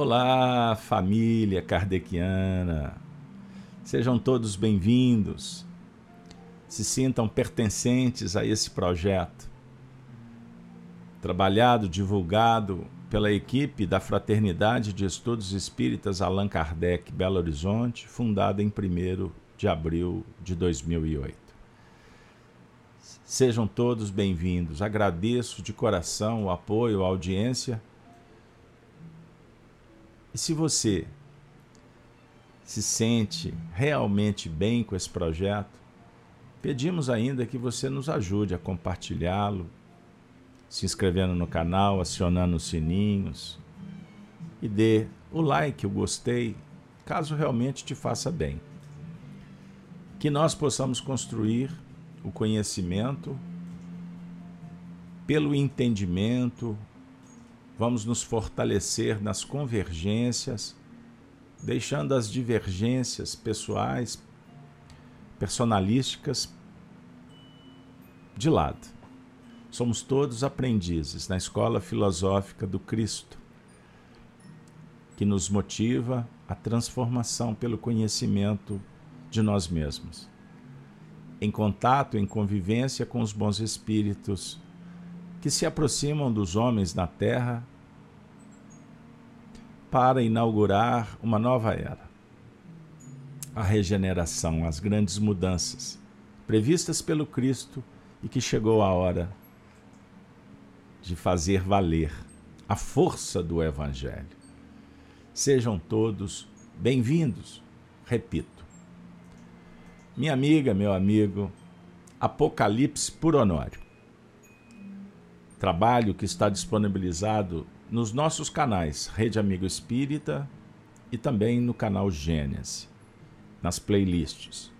Olá, família kardeciana. Sejam todos bem-vindos. Se sintam pertencentes a esse projeto. Trabalhado, divulgado pela equipe da Fraternidade de Estudos Espíritas Allan Kardec Belo Horizonte, fundada em 1 de abril de 2008. Sejam todos bem-vindos. Agradeço de coração o apoio, a audiência. E se você se sente realmente bem com esse projeto, pedimos ainda que você nos ajude a compartilhá-lo, se inscrevendo no canal, acionando os sininhos e dê o like, o gostei, caso realmente te faça bem. Que nós possamos construir o conhecimento, pelo entendimento, vamos nos fortalecer nas convergências, deixando as divergências pessoais, personalísticas de lado. Somos todos aprendizes na escola filosófica do Cristo, que nos motiva à transformação pelo conhecimento de nós mesmos em contato, em convivência com os bons espíritos que se aproximam dos homens na terra para inaugurar uma nova era. A regeneração, as grandes mudanças previstas pelo Cristo e que chegou a hora de fazer valer a força do Evangelho. Sejam todos bem-vindos, repito minha amiga, meu amigo, Apocalipse por Honório. Trabalho que está disponibilizado nos nossos canais Rede Amigo Espírita e também no canal Gênesis, nas playlists.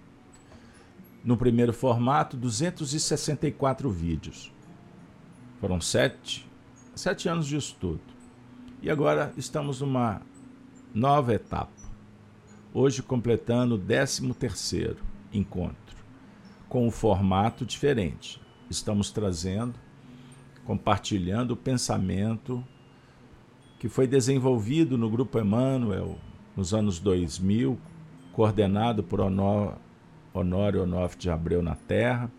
No primeiro formato, 264 vídeos. Foram sete, sete anos de estudo. E agora estamos numa nova etapa. Hoje completando o 13 terceiro encontro, com um formato diferente. Estamos trazendo, compartilhando o pensamento que foi desenvolvido no Grupo Emmanuel nos anos 2000, coordenado por Honório Onofre de Abreu na Terra.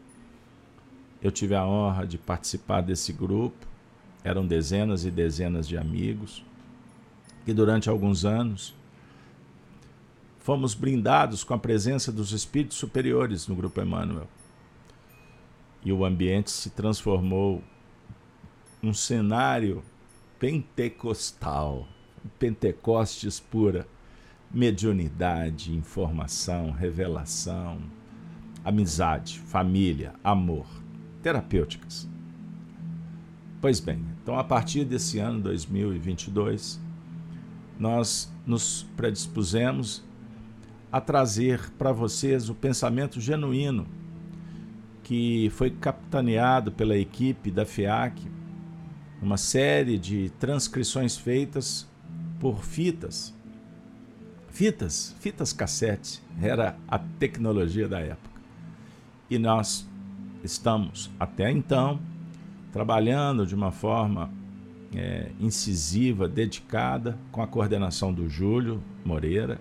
Eu tive a honra de participar desse grupo, eram dezenas e dezenas de amigos, que durante alguns anos fomos brindados com a presença dos espíritos superiores no Grupo Emmanuel. E o ambiente se transformou num cenário pentecostal, Pentecostes pura, mediunidade, informação, revelação, amizade, família, amor, terapêuticas. Pois bem, então a partir desse ano 2022, nós nos predispusemos a trazer para vocês o pensamento genuíno que foi capitaneado pela equipe da FEAC, uma série de transcrições feitas por fitas. Fitas, fitas cassete, era a tecnologia da época. E nós estamos, até então, trabalhando de uma forma é, incisiva, dedicada, com a coordenação do Júlio Moreira,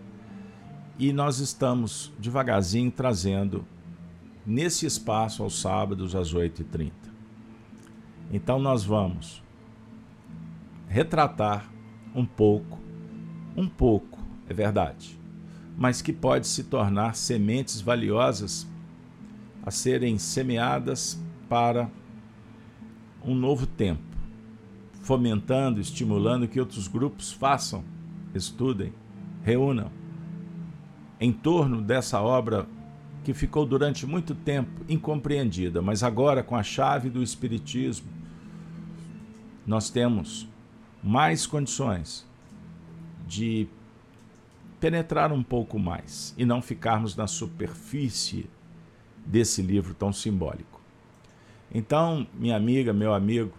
e nós estamos devagarzinho trazendo nesse espaço aos sábados às 8h30. Então nós vamos retratar um pouco, um pouco, é verdade, mas que pode se tornar sementes valiosas a serem semeadas para um novo tempo, fomentando, estimulando que outros grupos façam, estudem, reúnam em torno dessa obra que ficou durante muito tempo incompreendida, mas agora, com a chave do Espiritismo, nós temos mais condições de penetrar um pouco mais e não ficarmos na superfície desse livro tão simbólico. Então, minha amiga, meu amigo,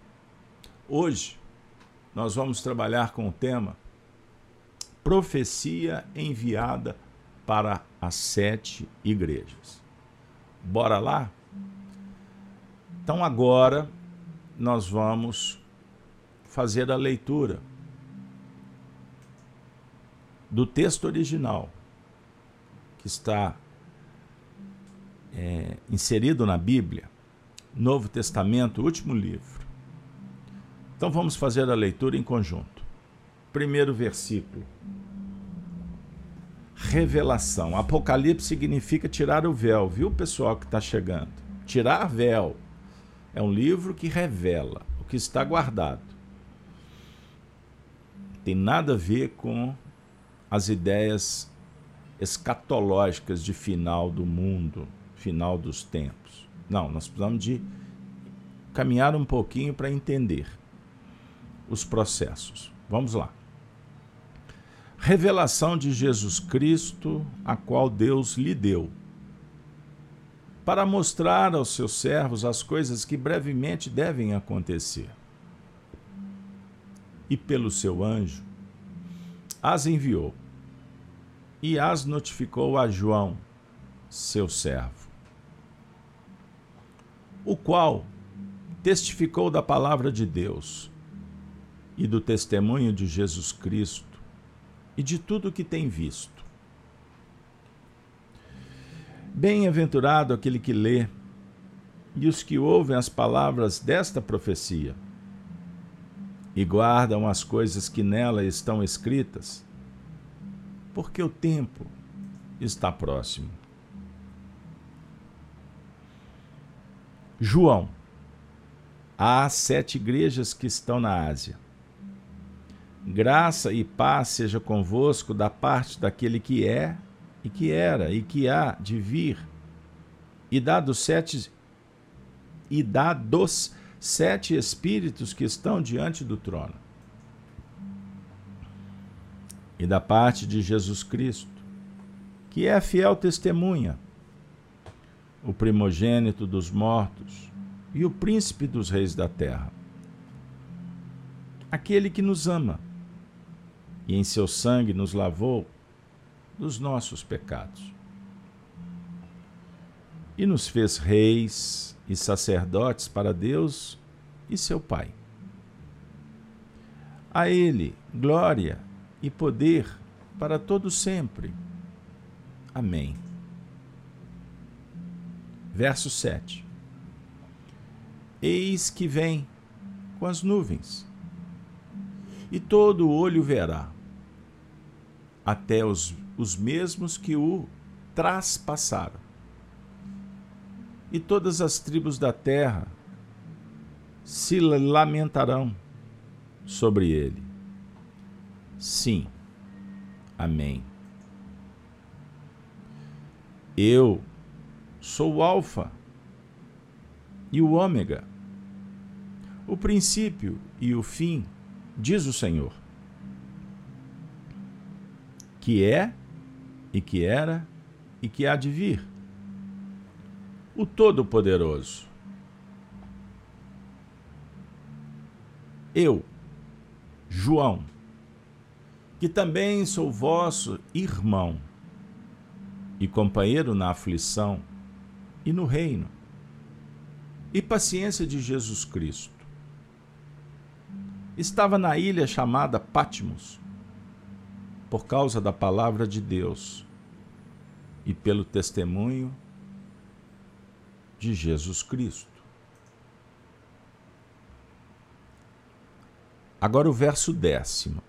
hoje nós vamos trabalhar com o tema Profecia enviada para as sete igrejas. Bora lá? Então agora nós vamos fazer a leitura do texto original, que está é, inserido na Bíblia, Novo Testamento, último livro. Então vamos fazer a leitura em conjunto. Primeiro versículo. Revelação. Apocalipse significa tirar o véu, viu, pessoal que está chegando? Tirar véu. É um livro que revela o que está guardado. Tem nada a ver com as ideias escatológicas de final do mundo, final dos tempos. Não, nós precisamos de caminhar um pouquinho para entender os processos. Vamos lá. Revelação de Jesus Cristo, a qual Deus lhe deu, para mostrar aos seus servos as coisas que brevemente devem acontecer. E pelo seu anjo as enviou e as notificou a João, seu servo, o qual testificou da palavra de Deus e do testemunho de Jesus Cristo e de tudo o que tem visto. Bem-aventurado aquele que lê e os que ouvem as palavras desta profecia e guardam as coisas que nela estão escritas, porque o tempo está próximo. João, há sete igrejas que estão na Ásia. Graça e paz seja convosco da parte daquele que é, e que era, e que há de vir, e dá dos sete e dá dos sete espíritos que estão diante do trono. E da parte de Jesus Cristo, que é fiel testemunha, o primogênito dos mortos e o príncipe dos reis da terra. Aquele que nos ama e em seu sangue nos lavou dos nossos pecados. E nos fez reis e sacerdotes para Deus e seu Pai. A Ele glória e poder para todo sempre. Amém. Verso 7. Eis que vem com as nuvens, e todo olho verá, até os, os mesmos que o traspassaram e todas as tribos da terra se lamentarão sobre ele. Sim. Amém. Eu sou o Alfa e o Ômega, o princípio e o fim, diz o Senhor, que é e que era e que há de vir o Todo-Poderoso. Eu, João, que também sou vosso irmão e companheiro na aflição e no reino e paciência de Jesus Cristo. Estava na ilha chamada Patmos, por causa da palavra de Deus e pelo testemunho de Jesus Cristo. Agora o verso décimo,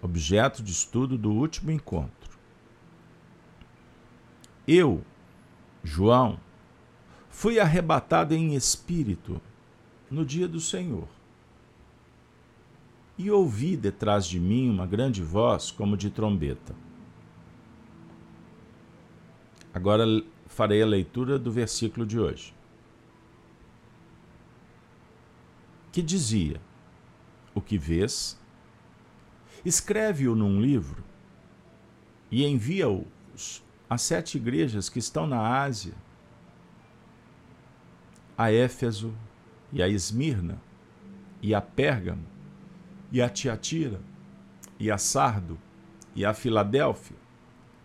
objeto de estudo do último encontro. Eu, João, fui arrebatado em espírito no dia do Senhor. E ouvi detrás de mim uma grande voz como de trombeta. Agora farei a leitura do versículo de hoje. Que dizia: O que vês, escreve-o num livro e envia-o às sete igrejas que estão na Ásia, a Éfeso e a Esmirna, e a Pérgamo, e a Tiatira, e a Sardo, e a Filadélfia,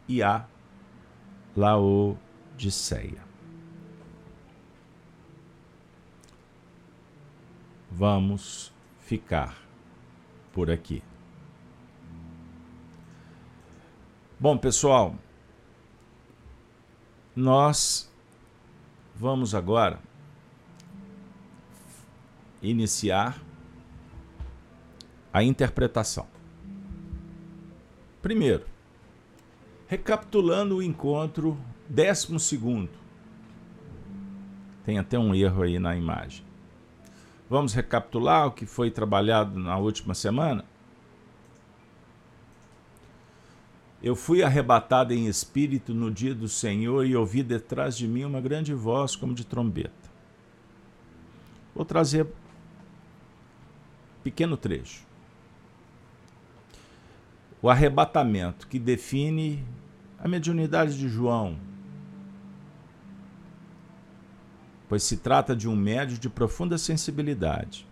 e a Laodiceia. Vamos ficar por aqui. Bom, pessoal, nós vamos agora iniciar a interpretação. Primeiro, recapitulando o encontro décimo segundo. Tem até um erro aí na imagem. Vamos recapitular o que foi trabalhado na última semana? Eu fui arrebatado em espírito no dia do Senhor e ouvi detrás de mim uma grande voz como de trombeta. Vou trazer pequeno trecho. O arrebatamento que define a mediunidade de João, pois se trata de um médio de profunda sensibilidade.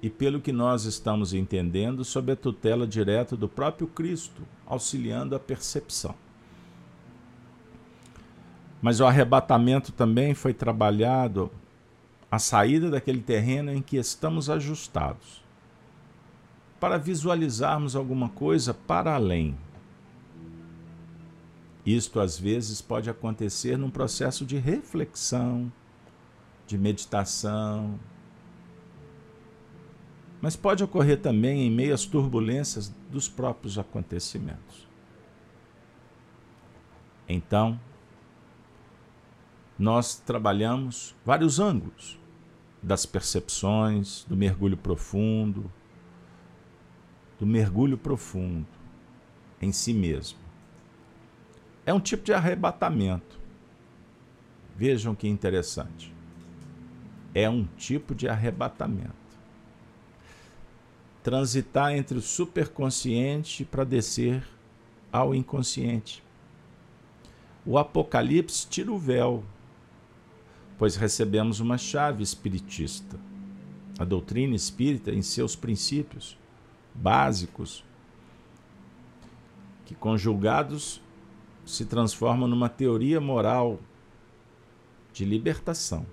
E, pelo que nós estamos entendendo, sob a tutela direta do próprio Cristo, auxiliando a percepção. Mas o arrebatamento também foi trabalhado a saída daquele terreno em que estamos ajustados, para visualizarmos alguma coisa para além. Isto às vezes pode acontecer num processo de reflexão, de meditação, mas pode ocorrer também em meio às turbulências dos próprios acontecimentos. Então, nós trabalhamos vários ângulos das percepções, do mergulho profundo, do mergulho profundo em si mesmo. É um tipo de arrebatamento. Vejam que interessante. É um tipo de arrebatamento transitar entre o superconsciente para descer ao inconsciente. O Apocalipse tira o véu, pois recebemos uma chave espiritista. A doutrina espírita, em seus princípios básicos, que conjugados se transformam numa teoria moral de libertação.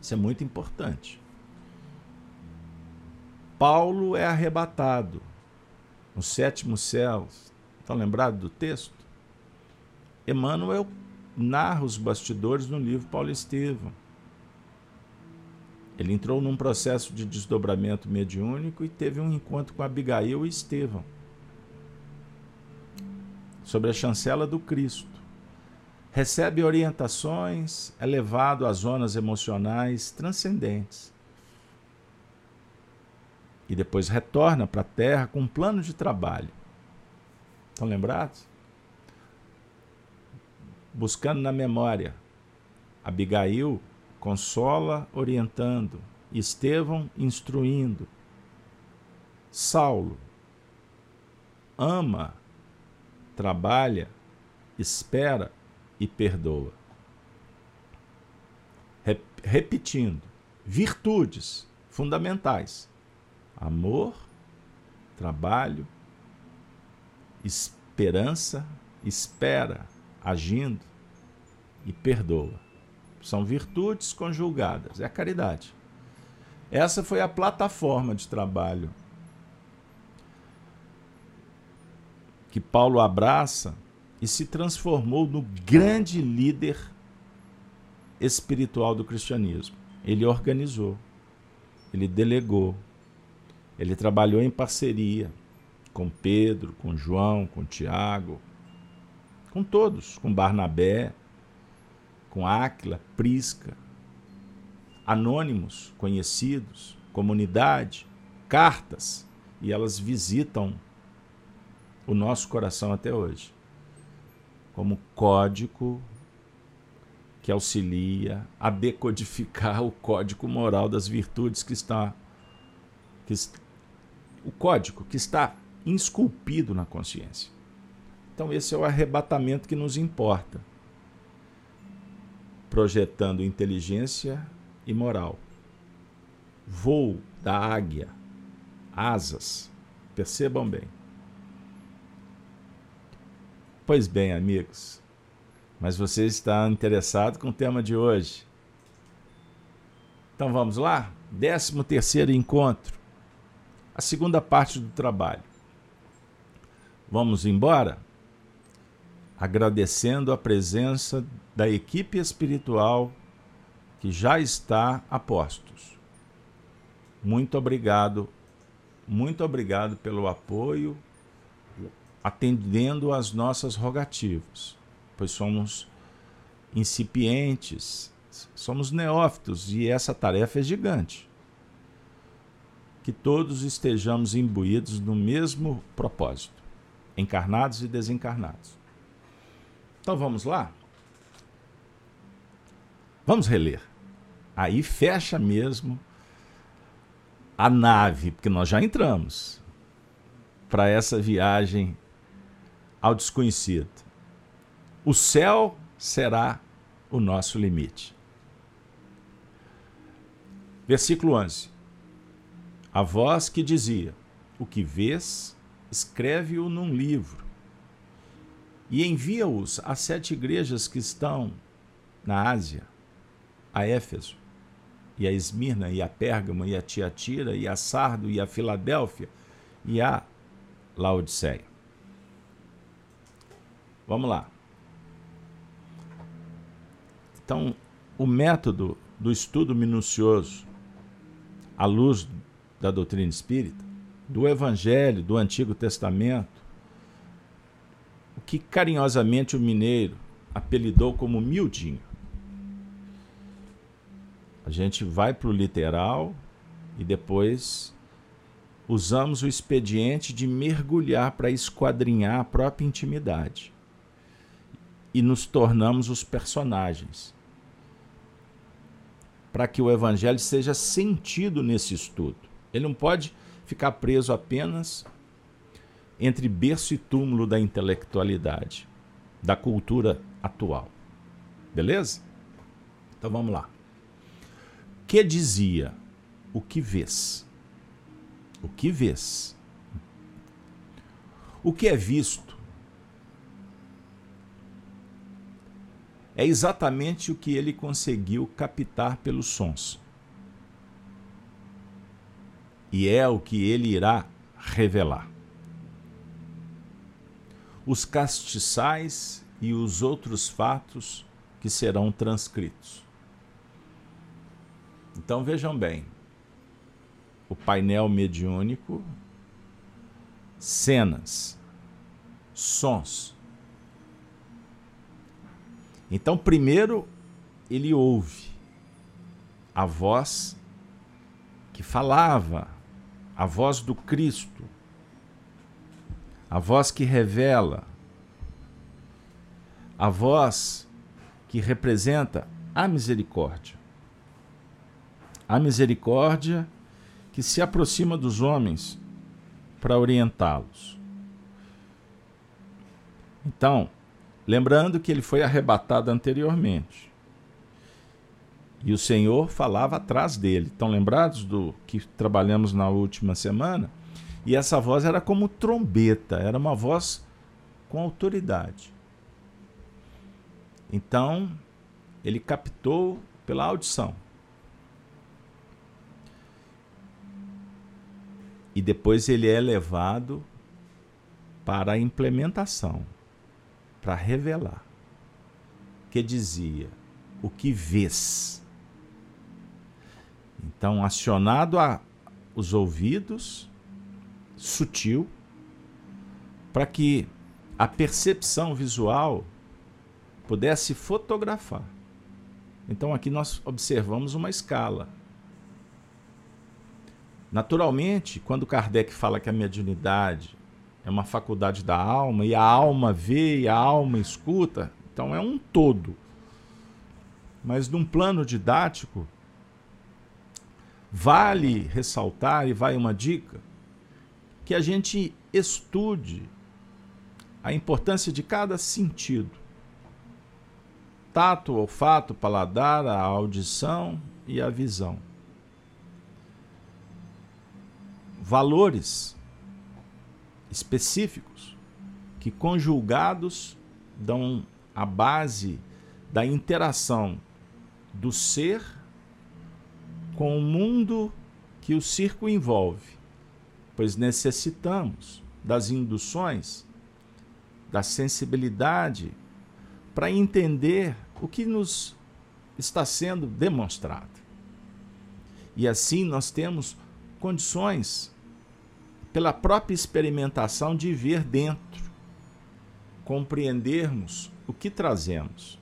Isso é muito importante. Paulo é arrebatado no sétimo céu. Estão lembrados do texto? Emmanuel narra os bastidores no livro Paulo Estevam. Ele entrou num processo de desdobramento mediúnico e teve um encontro com Abigail e Estevão sobre a chancela do Cristo. Recebe orientações, é levado a zonas emocionais transcendentes e depois retorna para a terra com um plano de trabalho. Estão lembrados? Buscando na memória. Abigail consola orientando, Estevão instruindo. Saulo ama, trabalha, espera e perdoa. Repetindo, virtudes fundamentais amor, trabalho, esperança, espera, agindo e perdoa. São virtudes conjugadas, é a caridade. Essa foi a plataforma de trabalho que Paulo abraça e se transformou no grande líder espiritual do cristianismo. Ele organizou, ele delegou, ele trabalhou em parceria com Pedro, com João, com Tiago, com todos, com Barnabé, com Áquila, Prisca, anônimos, conhecidos, comunidade, cartas, e elas visitam o nosso coração até hoje, como código que auxilia a decodificar o código moral das virtudes que está que o código que está esculpido na consciência. Então, esse é o arrebatamento que nos importa, projetando inteligência e moral. Voo da águia, asas, percebam bem. Pois bem, amigos, mas você está interessado com o tema de hoje. Então vamos lá? 13 terceiro encontro a segunda parte do trabalho. Vamos embora? Agradecendo a presença da equipe espiritual que já está a postos. Muito obrigado, muito obrigado pelo apoio, atendendo às nossas rogativas, pois somos incipientes, somos neófitos e essa tarefa é gigante. Que todos estejamos imbuídos no mesmo propósito, encarnados e desencarnados. Então vamos lá? Vamos reler. Aí fecha mesmo a nave, porque nós já entramos para essa viagem ao desconhecido. O céu será o nosso limite. Versículo 11. A voz que dizia: O que vês, escreve-o num livro e envia-os às sete igrejas que estão na Ásia, a Éfeso, e a Esmirna, e a Pérgamo, e a Tiatira, e a Sardo, e a Filadélfia, e a Laodiceia. Vamos lá. Então, o método do estudo minucioso à luz da doutrina espírita, do Evangelho, do Antigo Testamento, que carinhosamente o mineiro apelidou como miudinho. A gente vai para o literal e depois usamos o expediente de mergulhar para esquadrinhar a própria intimidade. E nos tornamos os personagens. Para que o evangelho seja sentido nesse estudo. Ele não pode ficar preso apenas entre berço e túmulo da intelectualidade, da cultura atual. Beleza? Então vamos lá. Que dizia: O que vês? O que vês? O que é visto é exatamente o que ele conseguiu captar pelos sons. E é o que ele irá revelar os castiçais e os outros fatos que serão transcritos. Então vejam bem, o painel mediúnico, cenas, sons. Então, primeiro, ele ouve a voz que falava, a voz do Cristo, a voz que revela, a voz que representa a misericórdia. A misericórdia que se aproxima dos homens para orientá-los. Então, lembrando que ele foi arrebatado anteriormente. E o Senhor falava atrás dele. Estão lembrados do que trabalhamos na última semana? E essa voz era como trombeta, era uma voz com autoridade. Então, ele captou pela audição. E depois ele é levado para a implementação, para revelar. Que dizia: o que vês. Então, acionado a, os ouvidos, sutil para que a percepção visual pudesse fotografar. Então aqui nós observamos uma escala. Naturalmente, quando Kardec fala que a mediunidade é uma faculdade da alma e a alma vê e a alma escuta, então é um todo. Mas num plano didático, vale ressaltar e vai uma dica que a gente estude a importância de cada sentido. Tato, olfato, paladar, a audição e a visão. Valores específicos que conjugados dão a base da interação do ser com o mundo que o circo envolve pois necessitamos das induções da sensibilidade para entender o que nos está sendo demonstrado. E assim nós temos condições, pela própria experimentação, de ver dentro, compreendermos o que trazemos,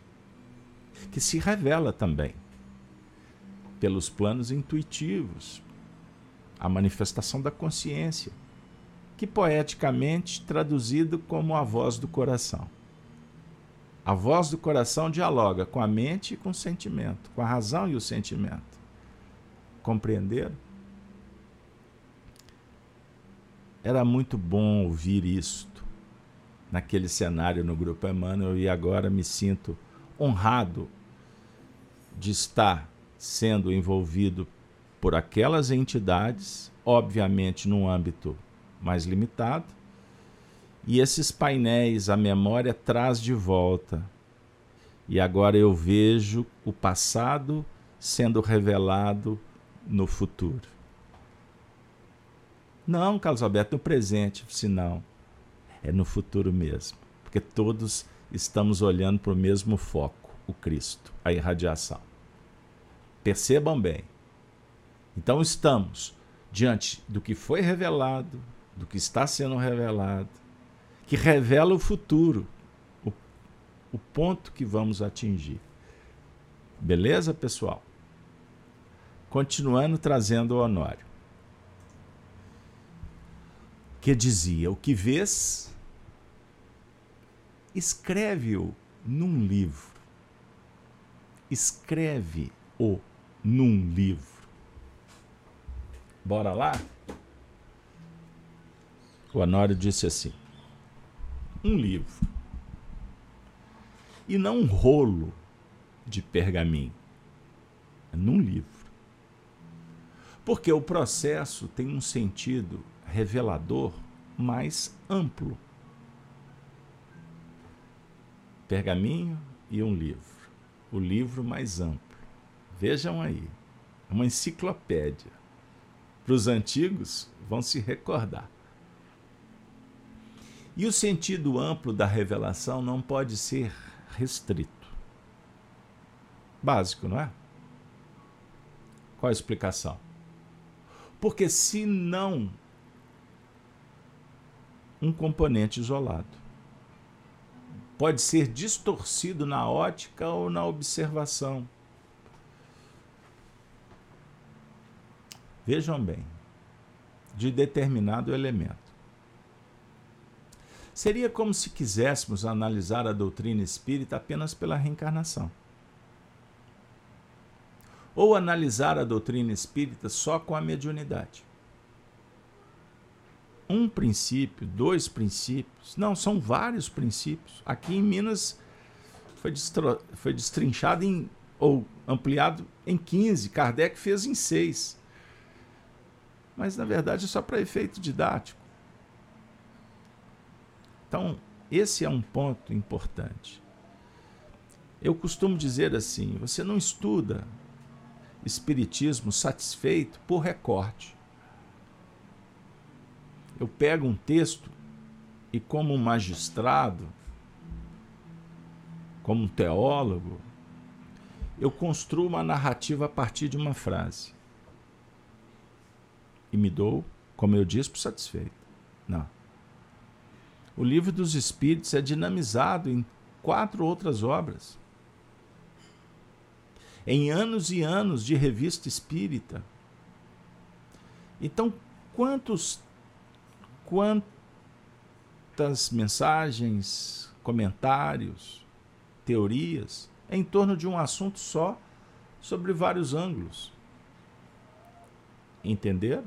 que se revela também pelos planos intuitivos, a manifestação da consciência, que poeticamente traduzido como a voz do coração. A voz do coração dialoga com a mente e com o sentimento, com a razão e o sentimento. Compreenderam? Era muito bom ouvir isto naquele cenário no Grupo Emmanuel e agora me sinto honrado de estar sendo envolvido por aquelas entidades, obviamente num âmbito mais limitado, e esses painéis a memória traz de volta. E agora eu vejo o passado sendo revelado no futuro. Não, Carlos Alberto, no presente, se não, é no futuro mesmo, porque todos estamos olhando para o mesmo foco, o Cristo, a irradiação. Percebam bem. Então estamos diante do que foi revelado, do que está sendo revelado, que revela o futuro, o, o ponto que vamos atingir. Beleza, pessoal? Continuando trazendo o Honório. Que dizia: O que vês, escreve-o num livro. Escreve-o num livro. Bora lá? O Honório disse assim: um livro. E não um rolo de pergaminho. É num livro. Porque o processo tem um sentido revelador mais amplo. Pergaminho e um livro. O livro mais amplo. Vejam aí, é uma enciclopédia. Para os antigos, vão se recordar. E o sentido amplo da revelação não pode ser restrito. Básico, não é? Qual a explicação? Porque se não um componente isolado pode ser distorcido na ótica ou na observação. Vejam bem, de determinado elemento. Seria como se quiséssemos analisar a doutrina espírita apenas pela reencarnação. Ou analisar a doutrina espírita só com a mediunidade. Um princípio, dois princípios, não, são vários princípios. Aqui em Minas foi, foi destrinchado em, ou ampliado em 15, Kardec fez em 6 mas na verdade é só para efeito didático. Então, esse é um ponto importante. Eu costumo dizer assim: você não estuda espiritismo satisfeito por recorte. Eu pego um texto e, como um magistrado, como um teólogo, eu construo uma narrativa a partir de uma frase e me dou, como eu disse, por satisfeito. Não. O livro dos Espíritos é dinamizado em quatro outras obras. Em anos e anos de revista espírita. Então, quantos quantas mensagens, comentários, teorias em torno de um assunto só, sobre vários ângulos. Entenderam?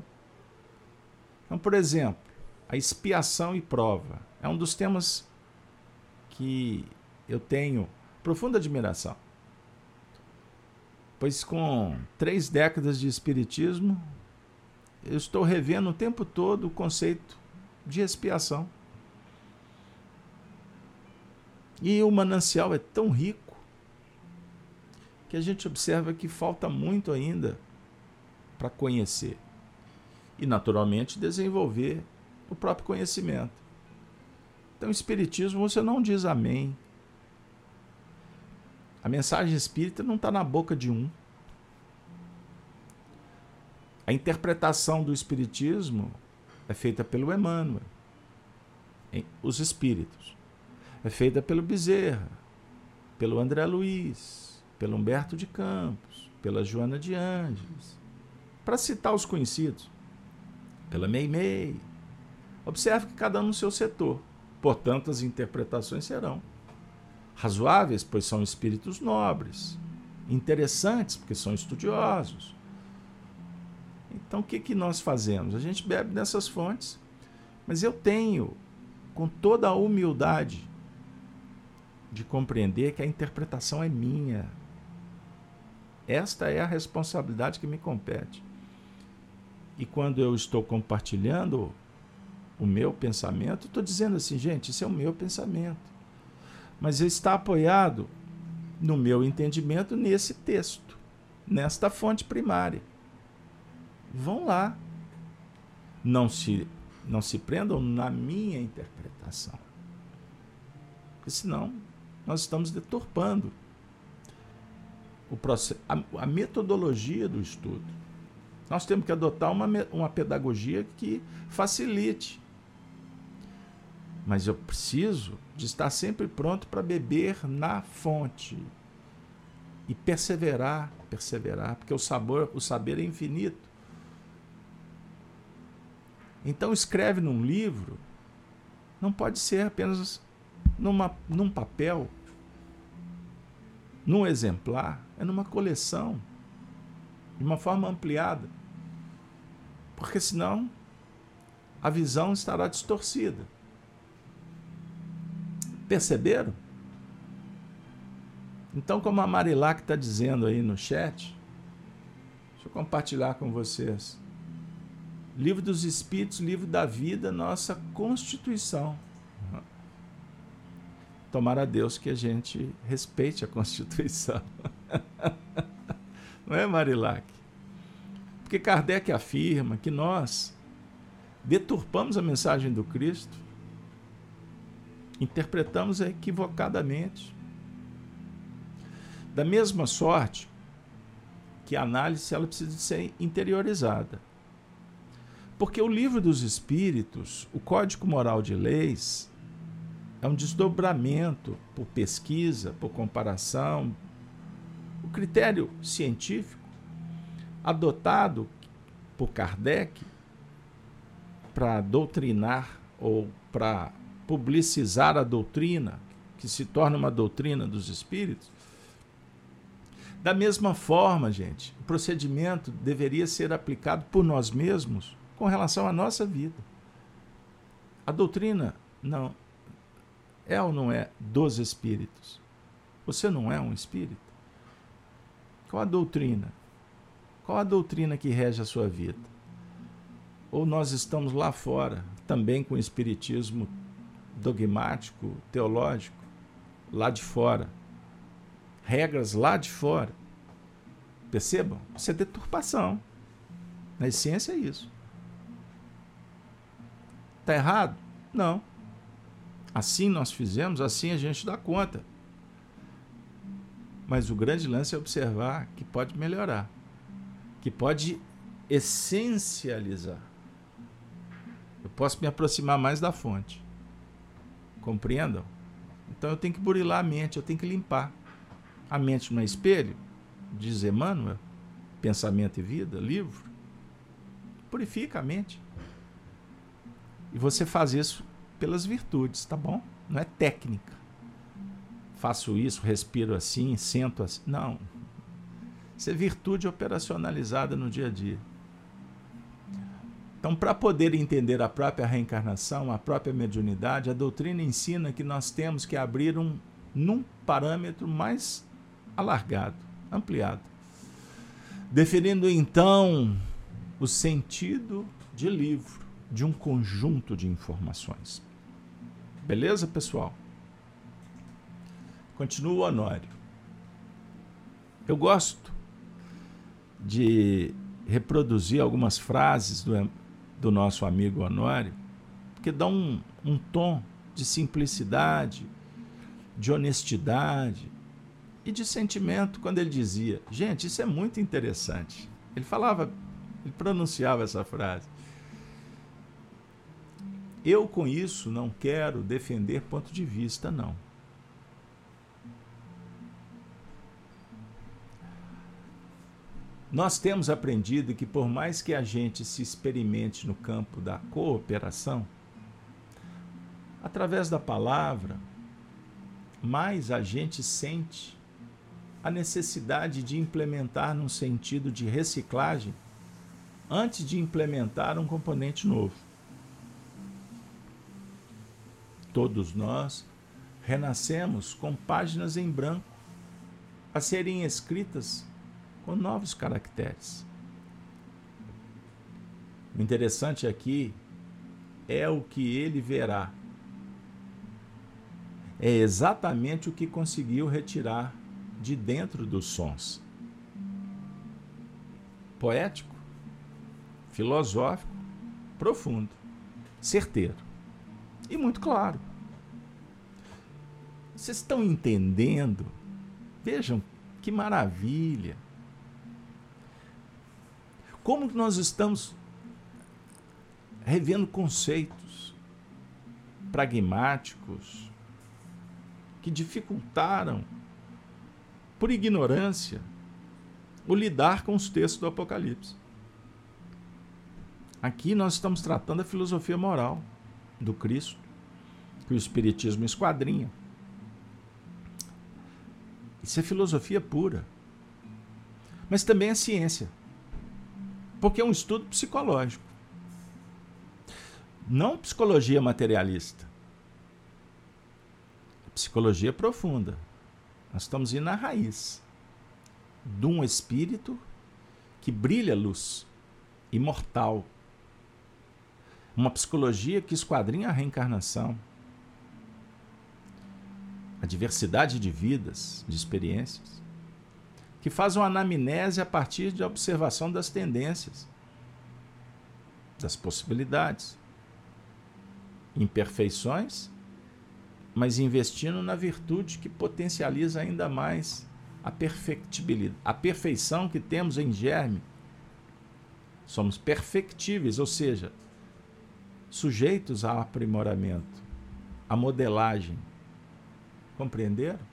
Então, por exemplo, a expiação e prova é um dos temas que eu tenho profunda admiração. Pois com três décadas de espiritismo, eu estou revendo o tempo todo o conceito de expiação. E o manancial é tão rico que a gente observa que falta muito ainda para conhecer e, naturalmente, desenvolver o próprio conhecimento. Então, o Espiritismo, você não diz amém. A mensagem espírita não está na boca de um. A interpretação do Espiritismo é feita pelo Emmanuel, os Espíritos. É feita pelo Bezerra, pelo André Luiz, pelo Humberto de Campos, pela Joana de Ângeles, para citar os conhecidos, pela Meimei. Observe que cada um no seu setor. Portanto, as interpretações serão razoáveis, pois são espíritos nobres, interessantes, porque são estudiosos. Então, o que, que nós fazemos? A gente bebe nessas fontes, mas eu tenho, com toda a humildade, de compreender que a interpretação é minha. Esta é a responsabilidade que me compete. E quando eu estou compartilhando o meu pensamento, estou dizendo assim, gente, isso é o meu pensamento. Mas ele está apoiado no meu entendimento nesse texto, nesta fonte primária. Vão lá. Não se, não se prendam na minha interpretação. Porque senão nós estamos deturpando o processo, a, a metodologia do estudo. Nós temos que adotar uma, uma pedagogia que facilite. Mas eu preciso de estar sempre pronto para beber na fonte e perseverar, perseverar, porque o sabor, o saber é infinito. Então escreve num livro, não pode ser apenas numa, num papel, num exemplar, é numa coleção, de uma forma ampliada porque senão a visão estará distorcida. Perceberam? Então, como a Marilac está dizendo aí no chat, deixa eu compartilhar com vocês. Livro dos Espíritos, livro da vida, nossa Constituição. Tomara a Deus que a gente respeite a Constituição. Não é, Marilac? Porque Kardec afirma que nós deturpamos a mensagem do Cristo, interpretamos equivocadamente. Da mesma sorte que a análise ela precisa ser interiorizada. Porque o livro dos Espíritos, o Código Moral de Leis, é um desdobramento por pesquisa, por comparação. O critério científico adotado por Kardec para doutrinar ou para publicizar a doutrina, que se torna uma doutrina dos espíritos. Da mesma forma, gente, o procedimento deveria ser aplicado por nós mesmos com relação à nossa vida. A doutrina não é ou não é dos espíritos? Você não é um espírito? Qual a doutrina? Qual a doutrina que rege a sua vida? Ou nós estamos lá fora, também com o espiritismo dogmático, teológico, lá de fora. Regras lá de fora. Percebam? Isso é deturpação. Na essência é isso. Está errado? Não. Assim nós fizemos, assim a gente dá conta. Mas o grande lance é observar que pode melhorar que pode essencializar. Eu posso me aproximar mais da fonte. Compreendam? Então eu tenho que burilar a mente, eu tenho que limpar. A mente não é espelho, diz Emmanuel, Pensamento e Vida, livro. Purifica a mente. E você faz isso pelas virtudes, tá bom? Não é técnica. Faço isso, respiro assim, sento assim. Não, isso é virtude operacionalizada no dia a dia. Então, para poder entender a própria reencarnação, a própria mediunidade, a doutrina ensina que nós temos que abrir um num parâmetro mais alargado, ampliado. Definindo então o sentido de livro, de um conjunto de informações. Beleza, pessoal? Continua o Honório. Eu gosto de reproduzir algumas frases do, do nosso amigo Honório, porque dão um, um tom de simplicidade, de honestidade e de sentimento quando ele dizia: Gente, isso é muito interessante. Ele falava, ele pronunciava essa frase. Eu com isso não quero defender ponto de vista, não. Nós temos aprendido que, por mais que a gente se experimente no campo da cooperação, através da palavra, mais a gente sente a necessidade de implementar num sentido de reciclagem antes de implementar um componente novo. Todos nós renascemos com páginas em branco a serem escritas com novos caracteres. O interessante aqui é o que ele verá. É exatamente o que conseguiu retirar de dentro dos sons. Poético, filosófico, profundo, certeiro e muito claro. Vocês estão entendendo? Vejam que maravilha! Como que nós estamos revendo conceitos pragmáticos que dificultaram, por ignorância, o lidar com os textos do Apocalipse. Aqui nós estamos tratando a filosofia moral do Cristo, que o Espiritismo esquadrinha. Isso é filosofia pura. Mas também é ciência porque é um estudo psicológico. Não psicologia materialista. Psicologia profunda. Nós estamos indo na raiz de um espírito que brilha luz, imortal. Uma psicologia que esquadrinha a reencarnação, a diversidade de vidas, de experiências que faz uma anamnese a partir da observação das tendências, das possibilidades, imperfeições, mas investindo na virtude que potencializa ainda mais a perfectibilidade, a perfeição que temos em germe. Somos perfectíveis, ou seja, sujeitos a aprimoramento, a modelagem. Compreenderam?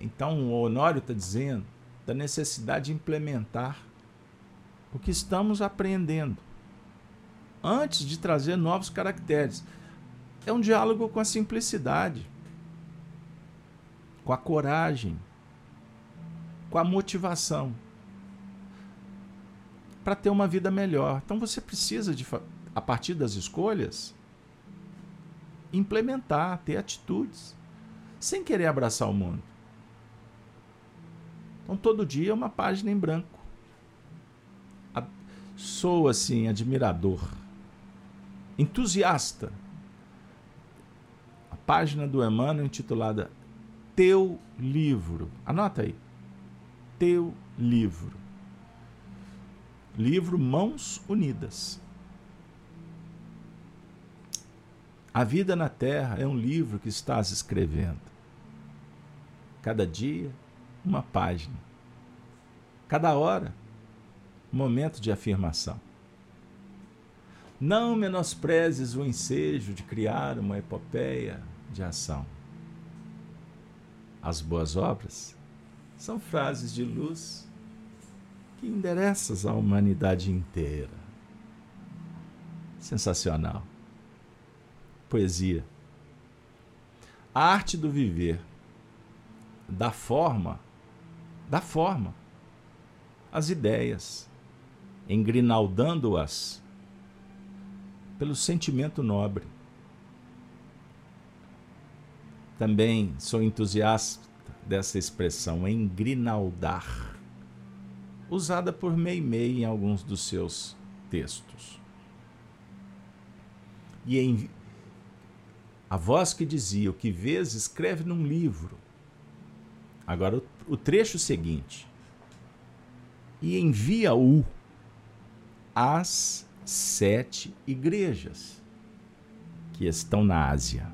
Então, o Honório está dizendo da necessidade de implementar o que estamos aprendendo antes de trazer novos caracteres. É um diálogo com a simplicidade, com a coragem, com a motivação para ter uma vida melhor. Então você precisa de a partir das escolhas implementar, ter atitudes, sem querer abraçar o mundo. Então todo dia é uma página em branco. Sou assim admirador, entusiasta. A página do Emmanuel intitulada Teu Livro. Anota aí. Teu Livro. Livro Mãos Unidas. A vida na Terra é um livro que estás escrevendo. Cada dia, uma página. Cada hora, momento de afirmação. Não menosprezes o ensejo de criar uma epopeia de ação. As boas obras são frases de luz que endereças à humanidade inteira. Sensacional. Poesia. A arte do viver, da forma dá forma às ideias, engrinaldando-as pelo sentimento nobre. Também sou entusiasta dessa expressão, engrinaldar, usada por Meimei em alguns dos seus textos. E em a voz que dizia: O que vês, escreve num livro. Agora, o trecho seguinte. E envia-o às sete igrejas que estão na Ásia.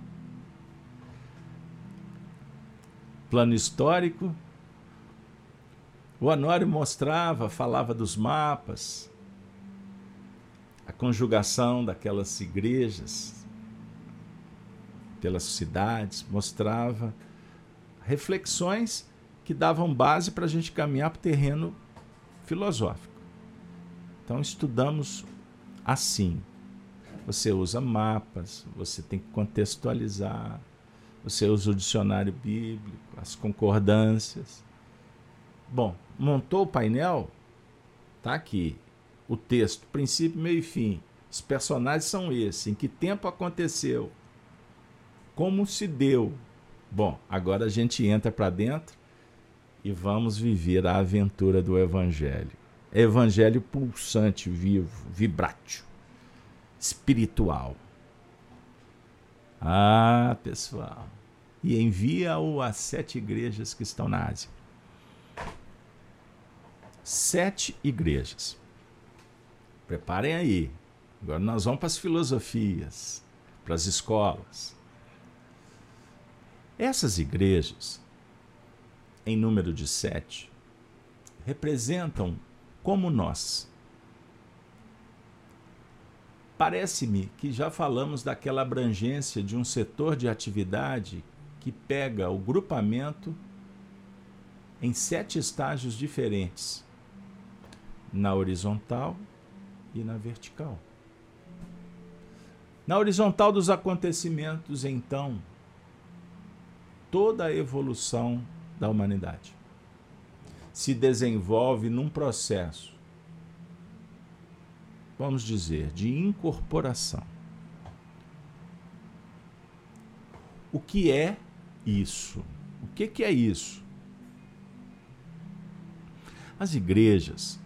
Plano histórico. O Honório mostrava, falava dos mapas, a conjugação daquelas igrejas pelas cidades, mostrava reflexões que davam base para a gente caminhar para o terreno filosófico. Então estudamos assim. Você usa mapas, você tem que contextualizar, você usa o dicionário bíblico, as concordâncias. Bom, montou o painel, tá aqui o texto, princípio, meio e fim. Os personagens são esses, em que tempo aconteceu, como se deu. Bom, agora a gente entra para dentro e vamos viver a aventura do Evangelho. Evangelho pulsante, vivo, vibrátil, espiritual. Ah, pessoal. E envia-o às sete igrejas que estão na Ásia. Sete igrejas. Preparem aí. Agora nós vamos para as filosofias, para as escolas. Essas igrejas, em número de sete, representam como nós. Parece-me que já falamos daquela abrangência de um setor de atividade que pega o grupamento em sete estágios diferentes, na horizontal e na vertical. Na horizontal dos acontecimentos, então, toda a evolução da humanidade se desenvolve num processo, vamos dizer, de incorporação. O que é isso? O que, que é isso? As igrejas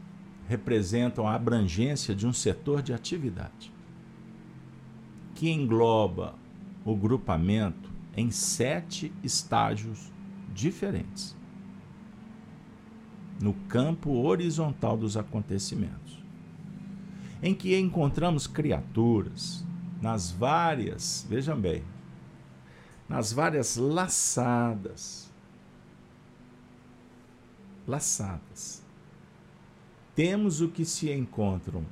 representam a abrangência de um setor de atividade que engloba o grupamento em sete estágios diferentes no campo horizontal dos acontecimentos, em que encontramos criaturas nas várias, vejam bem, nas várias laçadas, laçadas. Temos o que se encontram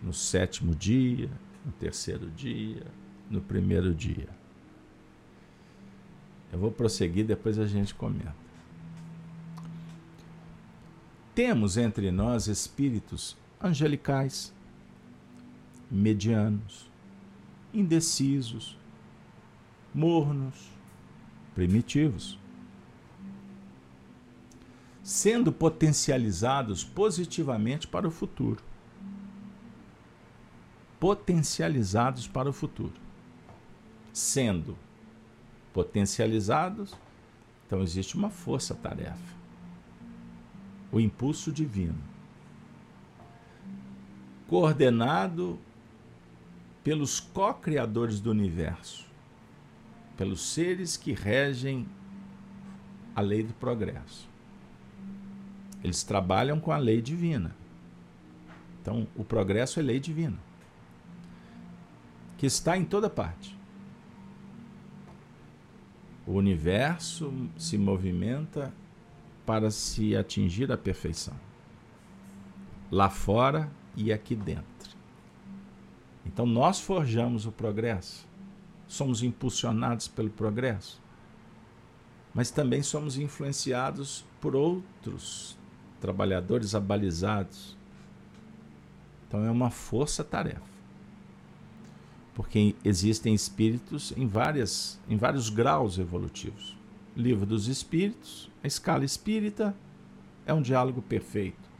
no sétimo dia, no terceiro dia, no primeiro dia. Eu vou prosseguir, depois a gente comenta. Temos entre nós espíritos angelicais, medianos, indecisos, mornos, primitivos, sendo potencializados positivamente para o futuro potencializados para o futuro. Sendo potencializados, então existe uma força-tarefa. O impulso divino. Coordenado pelos co-criadores do universo, pelos seres que regem a lei do progresso. Eles trabalham com a lei divina. Então, o progresso é lei divina que está em toda parte. O universo se movimenta para se atingir a perfeição. Lá fora e aqui dentro. Então nós forjamos o progresso. Somos impulsionados pelo progresso. Mas também somos influenciados por outros trabalhadores abalizados. Então é uma força-tarefa porque existem espíritos em, várias, em vários graus evolutivos. Livro dos Espíritos, a escala espírita é um diálogo perfeito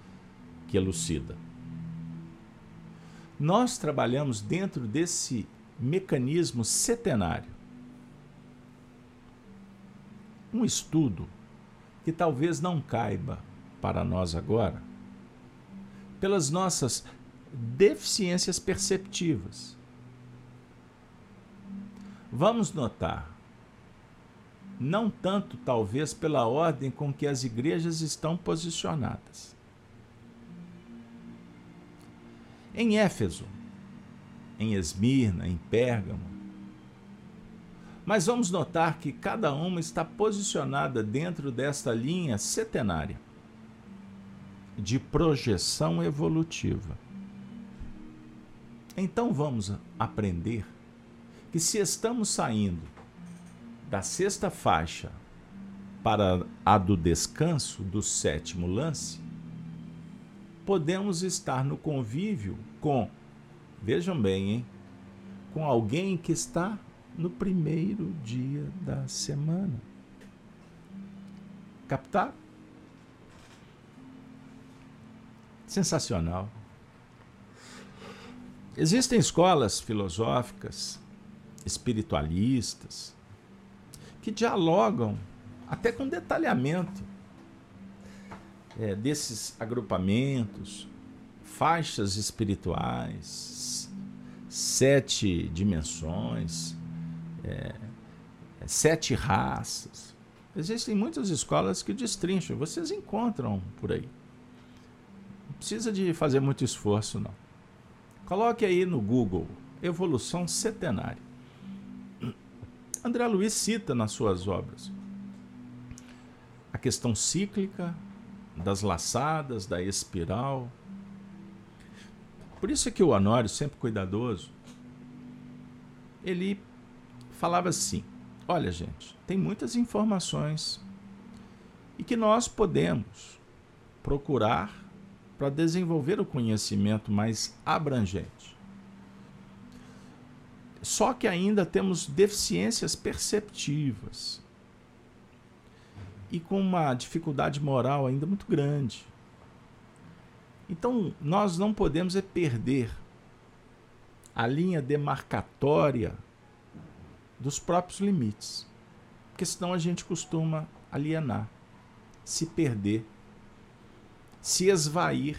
que elucida. Nós trabalhamos dentro desse mecanismo setenário. Um estudo que talvez não caiba para nós agora, pelas nossas deficiências perceptivas Vamos notar, não tanto talvez pela ordem com que as igrejas estão posicionadas. Em Éfeso, em Esmirna, em Pérgamo. Mas vamos notar que cada uma está posicionada dentro desta linha setenária de projeção evolutiva. Então vamos aprender que se estamos saindo da sexta faixa para a do descanso, do sétimo lance, podemos estar no convívio com, vejam bem, hein, com alguém que está no primeiro dia da semana. Captar? Sensacional. Existem escolas filosóficas, espiritualistas, que dialogam até com detalhamento é, desses agrupamentos, faixas espirituais, sete dimensões, é, sete raças. Existem muitas escolas que destrincham, vocês encontram por aí. Não precisa de fazer muito esforço, não. Coloque aí no Google Evolução Setenária. André Luiz cita nas suas obras a questão cíclica das laçadas, da espiral. Por isso é que o Honório, sempre cuidadoso, ele falava assim: olha, gente, tem muitas informações e que nós podemos procurar para desenvolver o conhecimento mais abrangente. Só que ainda temos deficiências perceptivas e com uma dificuldade moral ainda muito grande. Então, nós não podemos é perder a linha demarcatória dos próprios limites, porque senão a gente costuma alienar, se perder se esvair.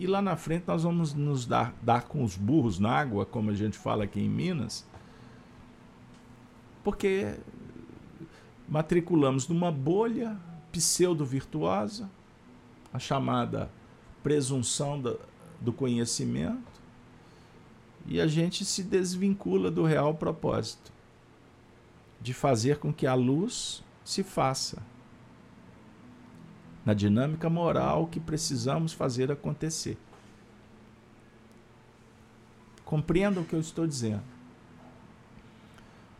E lá na frente nós vamos nos dar, dar com os burros na água, como a gente fala aqui em Minas, porque matriculamos numa bolha pseudo-virtuosa, a chamada presunção da, do conhecimento, e a gente se desvincula do real propósito de fazer com que a luz se faça na dinâmica moral que precisamos fazer acontecer. Compreendam o que eu estou dizendo.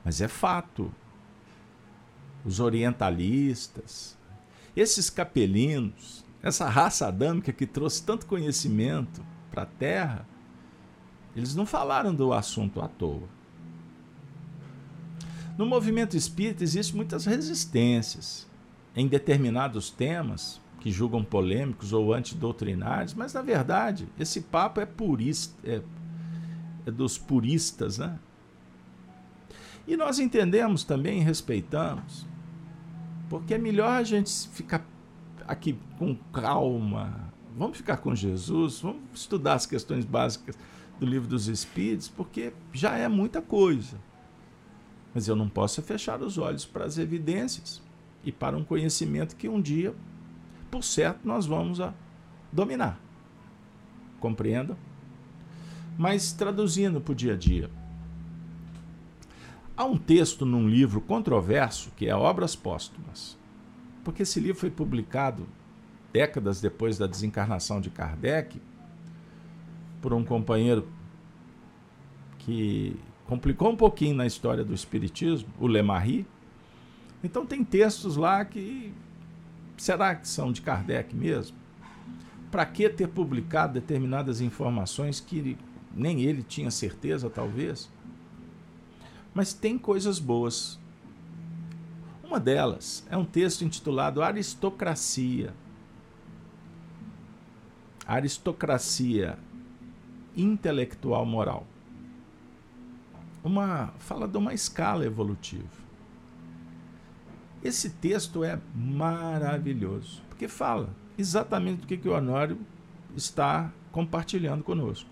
Mas é fato. Os orientalistas, esses capelinos, essa raça adâmica que trouxe tanto conhecimento para a Terra, eles não falaram do assunto à toa. No movimento espírita existem muitas resistências em determinados temas que julgam polêmicos ou antidoutrinários, mas na verdade esse papo é purista, é, é dos puristas, né? E nós entendemos também respeitamos, porque é melhor a gente ficar aqui com calma, vamos ficar com Jesus, vamos estudar as questões básicas do livro dos Espíritos, porque já é muita coisa. Mas eu não posso fechar os olhos para as evidências e para um conhecimento que um dia, por certo, nós vamos a dominar. Compreendam? Mas traduzindo para o dia a dia. Há um texto num livro controverso que é Obras Póstumas, porque esse livro foi publicado décadas depois da desencarnação de Kardec por um companheiro que complicou um pouquinho na história do Espiritismo, o Lemarie, então tem textos lá que será que são de Kardec mesmo? Para que ter publicado determinadas informações que nem ele tinha certeza, talvez? Mas tem coisas boas. Uma delas é um texto intitulado Aristocracia. Aristocracia intelectual moral. Uma fala de uma escala evolutiva. Esse texto é maravilhoso, porque fala exatamente do que, que o Honório está compartilhando conosco.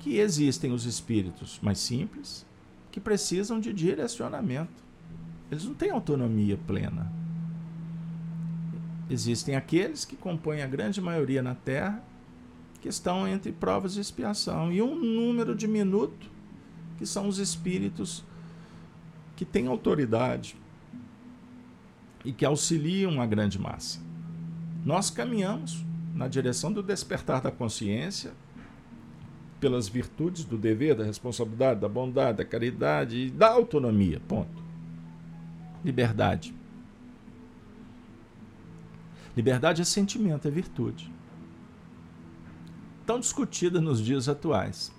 Que existem os espíritos mais simples, que precisam de direcionamento. Eles não têm autonomia plena. Existem aqueles que compõem a grande maioria na Terra que estão entre provas e expiação, e um número diminuto, que são os espíritos que têm autoridade e que auxiliam a grande massa. Nós caminhamos na direção do despertar da consciência, pelas virtudes do dever, da responsabilidade, da bondade, da caridade e da autonomia. Ponto. Liberdade. Liberdade é sentimento, é virtude. Tão discutida nos dias atuais.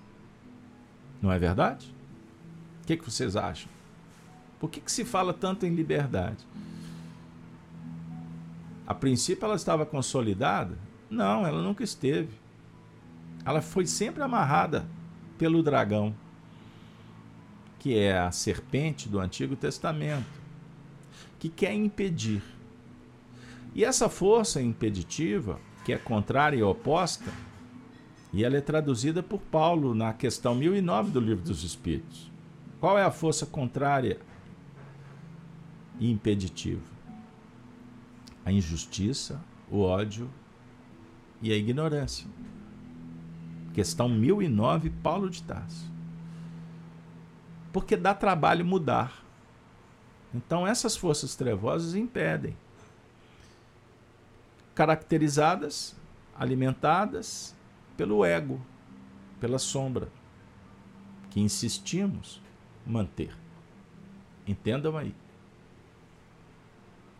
Não é verdade? O que, que vocês acham? Por que, que se fala tanto em liberdade? A princípio ela estava consolidada? Não, ela nunca esteve. Ela foi sempre amarrada pelo dragão, que é a serpente do Antigo Testamento, que quer impedir e essa força impeditiva, que é contrária e oposta, e ela é traduzida por Paulo na questão 1009 do Livro dos Espíritos. Qual é a força contrária e impeditiva? A injustiça, o ódio e a ignorância. Questão 1009, Paulo de Tarso. Porque dá trabalho mudar. Então essas forças trevosas impedem caracterizadas, alimentadas pelo ego, pela sombra, que insistimos manter. Entendam aí.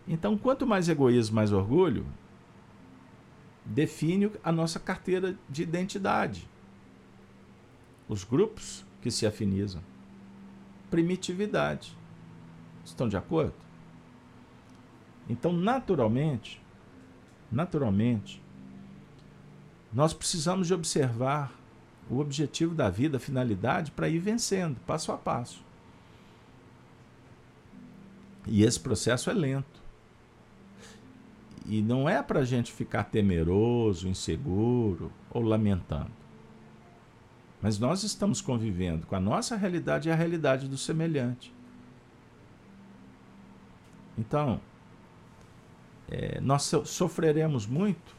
Então, quanto mais egoísmo, mais orgulho, define a nossa carteira de identidade. Os grupos que se afinizam. Primitividade. Estão de acordo? Então, naturalmente, naturalmente, nós precisamos de observar o objetivo da vida, a finalidade, para ir vencendo, passo a passo. E esse processo é lento. E não é para a gente ficar temeroso, inseguro ou lamentando. Mas nós estamos convivendo com a nossa realidade e a realidade do semelhante. Então, é, nós sofreremos muito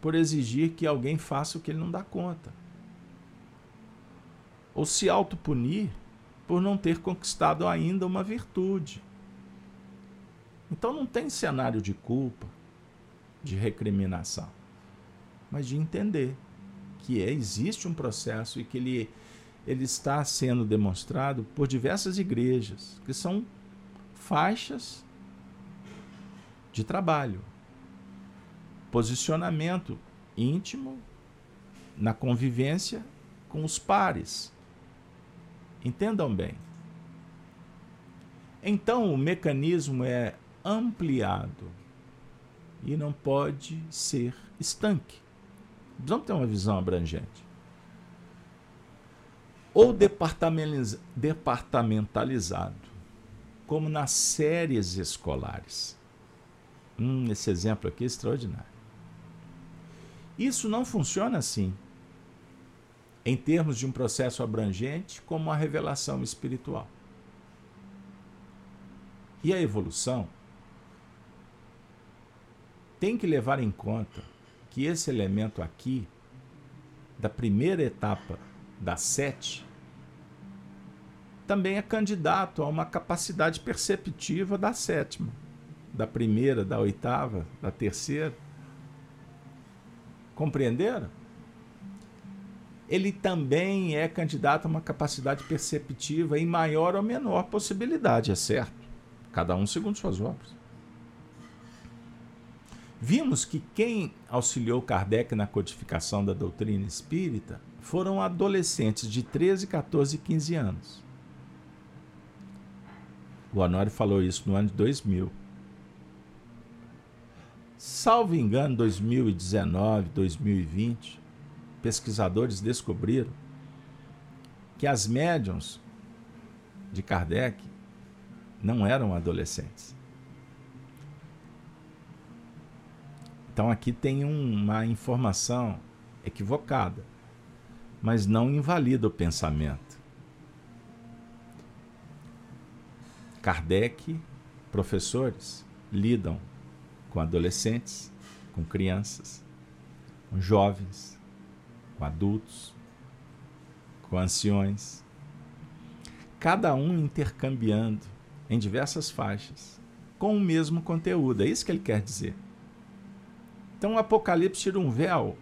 por exigir que alguém faça o que ele não dá conta. Ou se autopunir por não ter conquistado ainda uma virtude. Então não tem cenário de culpa, de recriminação, mas de entender que é, existe um processo e que ele, ele está sendo demonstrado por diversas igrejas, que são faixas de trabalho. Posicionamento íntimo na convivência com os pares. Entendam bem. Então o mecanismo é ampliado e não pode ser estanque. Vamos ter uma visão abrangente. Ou departamentalizado, como nas séries escolares. Hum, esse exemplo aqui é extraordinário. Isso não funciona assim, em termos de um processo abrangente como a revelação espiritual. E a evolução tem que levar em conta que esse elemento aqui, da primeira etapa das sete, também é candidato a uma capacidade perceptiva da sétima da primeira, da oitava, da terceira. Compreenderam? Ele também é candidato a uma capacidade perceptiva em maior ou menor possibilidade, é certo? Cada um segundo suas obras. Vimos que quem auxiliou Kardec na codificação da doutrina espírita foram adolescentes de 13, 14 e 15 anos. O Honório falou isso no ano de 2000. Salvo engano, 2019, 2020, pesquisadores descobriram que as médiums de Kardec não eram adolescentes. Então aqui tem uma informação equivocada, mas não invalida o pensamento. Kardec, professores, lidam com adolescentes, com crianças, com jovens, com adultos, com anciões, cada um intercambiando em diversas faixas, com o mesmo conteúdo. É isso que ele quer dizer. Então o Apocalipse tira um véu.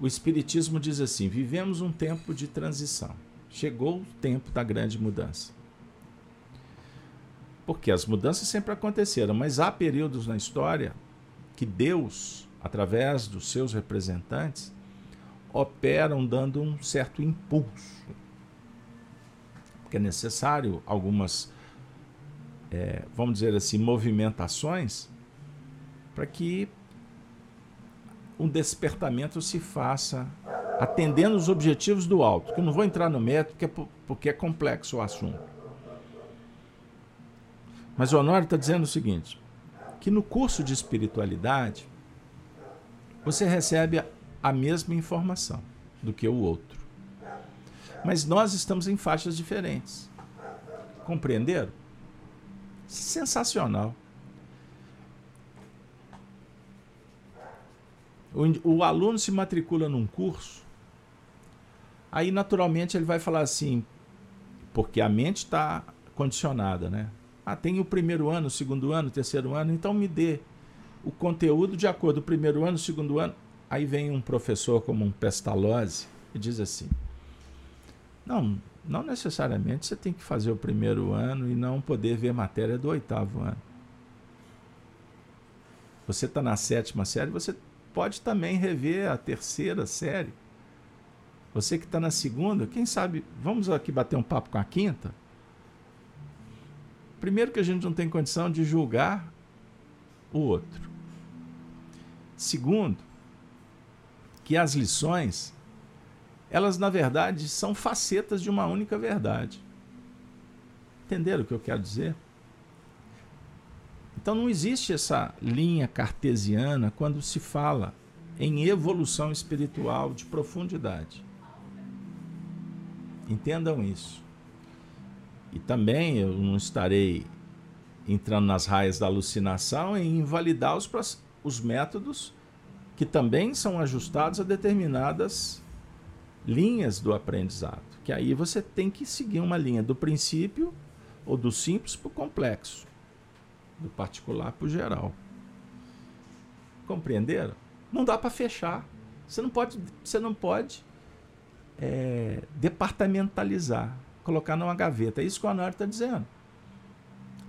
O Espiritismo diz assim: vivemos um tempo de transição. Chegou o tempo da grande mudança. Porque as mudanças sempre aconteceram, mas há períodos na história que Deus, através dos seus representantes, operam dando um certo impulso. Porque é necessário algumas, é, vamos dizer assim, movimentações para que um despertamento se faça atendendo os objetivos do alto. Que eu não vou entrar no método porque é, porque é complexo o assunto. Mas o Honório está dizendo o seguinte: que no curso de espiritualidade você recebe a mesma informação do que o outro. Mas nós estamos em faixas diferentes. Compreenderam? Sensacional. O, o aluno se matricula num curso, aí naturalmente ele vai falar assim, porque a mente está condicionada, né? Ah, tem o primeiro ano, o segundo ano, o terceiro ano, então me dê o conteúdo de acordo primeiro ano, segundo ano. Aí vem um professor como um Pestalozzi e diz assim: Não, não necessariamente você tem que fazer o primeiro ano e não poder ver matéria do oitavo ano. Você está na sétima série, você pode também rever a terceira série. Você que está na segunda, quem sabe, vamos aqui bater um papo com a quinta? Primeiro, que a gente não tem condição de julgar o outro. Segundo, que as lições, elas na verdade são facetas de uma única verdade. Entenderam o que eu quero dizer? Então não existe essa linha cartesiana quando se fala em evolução espiritual de profundidade. Entendam isso. E também eu não estarei entrando nas raias da alucinação em invalidar os, os métodos que também são ajustados a determinadas linhas do aprendizado. Que aí você tem que seguir uma linha do princípio ou do simples para o complexo, do particular para o geral. Compreenderam? Não dá para fechar. Você não pode, você não pode é, departamentalizar colocar numa gaveta. É isso que o Honório está dizendo.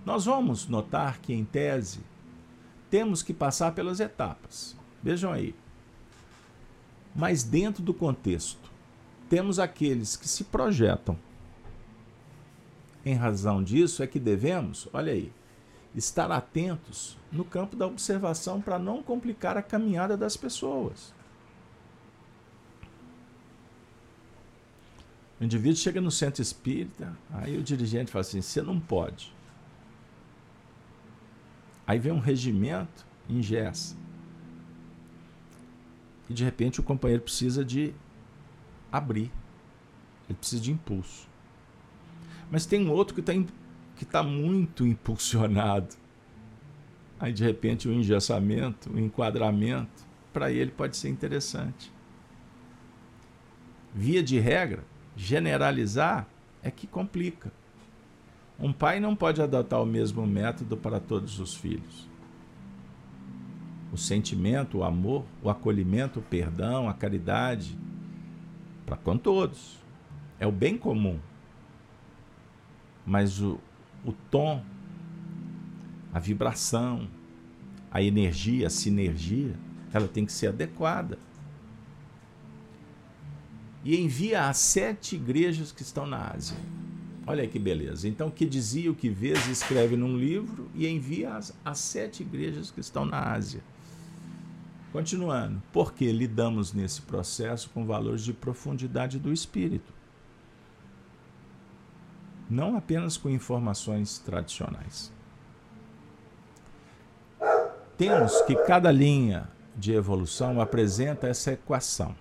Nós vamos notar que, em tese, temos que passar pelas etapas. Vejam aí. Mas dentro do contexto, temos aqueles que se projetam. Em razão disso, é que devemos, olha aí, estar atentos no campo da observação para não complicar a caminhada das pessoas. O indivíduo chega no centro espírita, aí o dirigente fala assim: você não pode. Aí vem um regimento, ingessa. E de repente o companheiro precisa de abrir. Ele precisa de impulso. Mas tem um outro que está que tá muito impulsionado. Aí de repente o engessamento, o enquadramento, para ele pode ser interessante. Via de regra, generalizar é que complica. Um pai não pode adotar o mesmo método para todos os filhos. O sentimento, o amor, o acolhimento, o perdão, a caridade, para com todos. É o bem comum. Mas o, o tom, a vibração, a energia, a sinergia, ela tem que ser adequada e envia a sete igrejas que estão na Ásia. Olha que beleza. Então, que dizia o que vês, escreve num livro e envia as, as sete igrejas que estão na Ásia. Continuando, porque lidamos nesse processo com valores de profundidade do espírito, não apenas com informações tradicionais. Temos que cada linha de evolução apresenta essa equação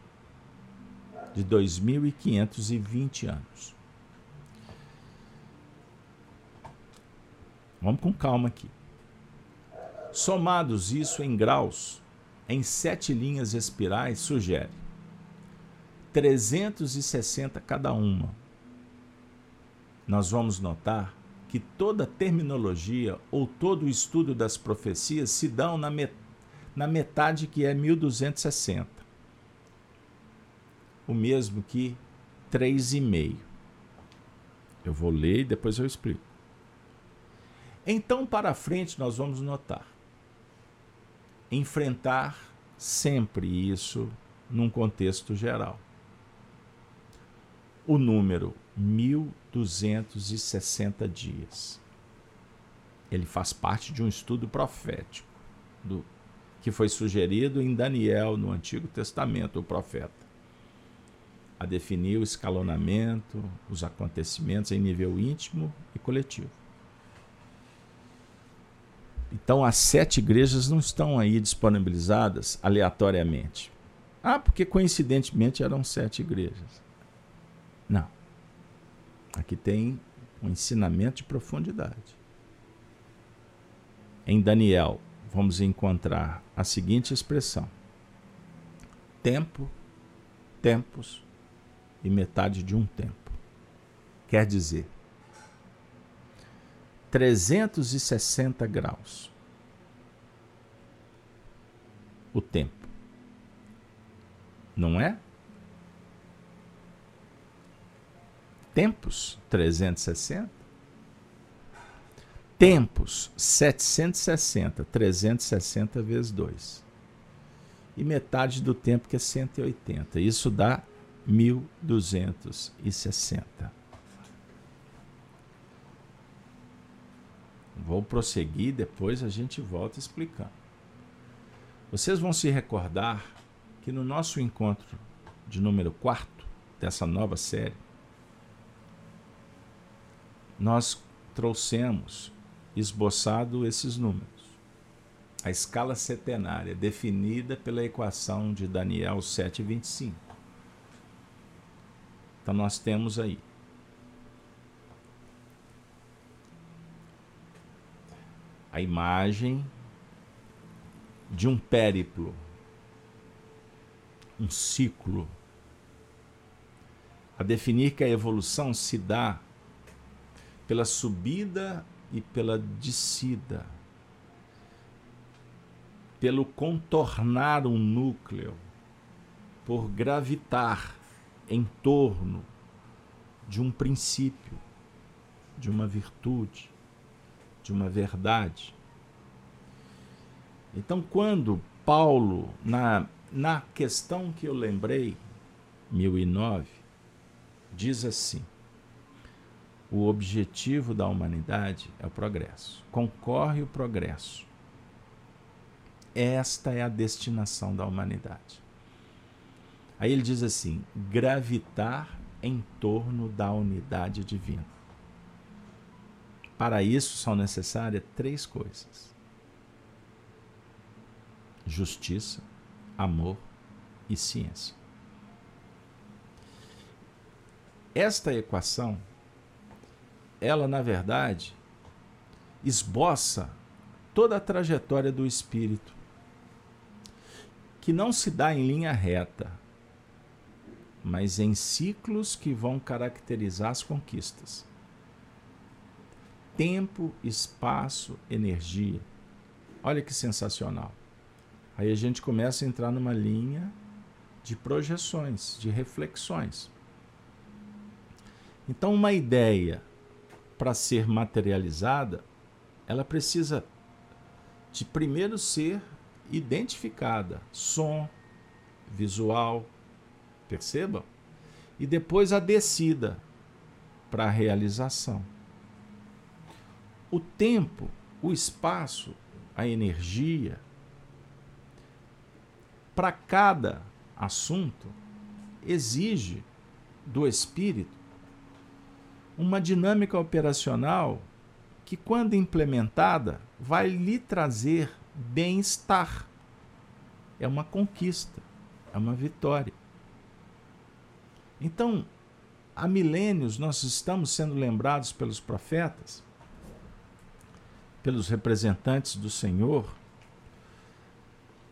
de 2.520 anos. Vamos com calma aqui. Somados isso em graus, em sete linhas espirais sugere 360 cada uma. Nós vamos notar que toda terminologia ou todo o estudo das profecias se dão na, met na metade que é 1260. O mesmo que 3,5. Eu vou ler e depois eu explico. Então, para frente, nós vamos notar. Enfrentar sempre isso num contexto geral. O número 1260 dias. Ele faz parte de um estudo profético do, que foi sugerido em Daniel no Antigo Testamento, o profeta a definir o escalonamento, os acontecimentos em nível íntimo e coletivo. Então, as sete igrejas não estão aí disponibilizadas aleatoriamente. Ah, porque coincidentemente eram sete igrejas. Aqui tem um ensinamento de profundidade. Em Daniel, vamos encontrar a seguinte expressão: tempo, tempos, e metade de um tempo. Quer dizer, 360 graus. O tempo. Não é? Tempos 360. Tempos 760, 360 vezes 2. E metade do tempo que é 180. Isso dá 1260. Vou prosseguir, depois a gente volta explicando. Vocês vão se recordar que no nosso encontro de número 4 dessa nova série, nós trouxemos esboçado esses números. A escala setenária definida pela equação de Daniel 7:25. Então nós temos aí a imagem de um périplo, um ciclo, a definir que a evolução se dá pela subida e pela descida, pelo contornar um núcleo, por gravitar em torno de um princípio, de uma virtude, de uma verdade. Então, quando Paulo, na, na questão que eu lembrei, 1009, diz assim: o objetivo da humanidade é o progresso. Concorre o progresso. Esta é a destinação da humanidade. Aí ele diz assim: gravitar em torno da unidade divina. Para isso são necessárias três coisas: justiça, amor e ciência. Esta equação, ela na verdade esboça toda a trajetória do espírito, que não se dá em linha reta, mas em ciclos que vão caracterizar as conquistas. Tempo, espaço, energia. Olha que sensacional. Aí a gente começa a entrar numa linha de projeções, de reflexões. Então, uma ideia, para ser materializada, ela precisa de primeiro ser identificada: som, visual, Percebam? E depois a descida para a realização. O tempo, o espaço, a energia, para cada assunto, exige do espírito uma dinâmica operacional que, quando implementada, vai lhe trazer bem-estar. É uma conquista, é uma vitória. Então, há milênios nós estamos sendo lembrados pelos profetas, pelos representantes do Senhor,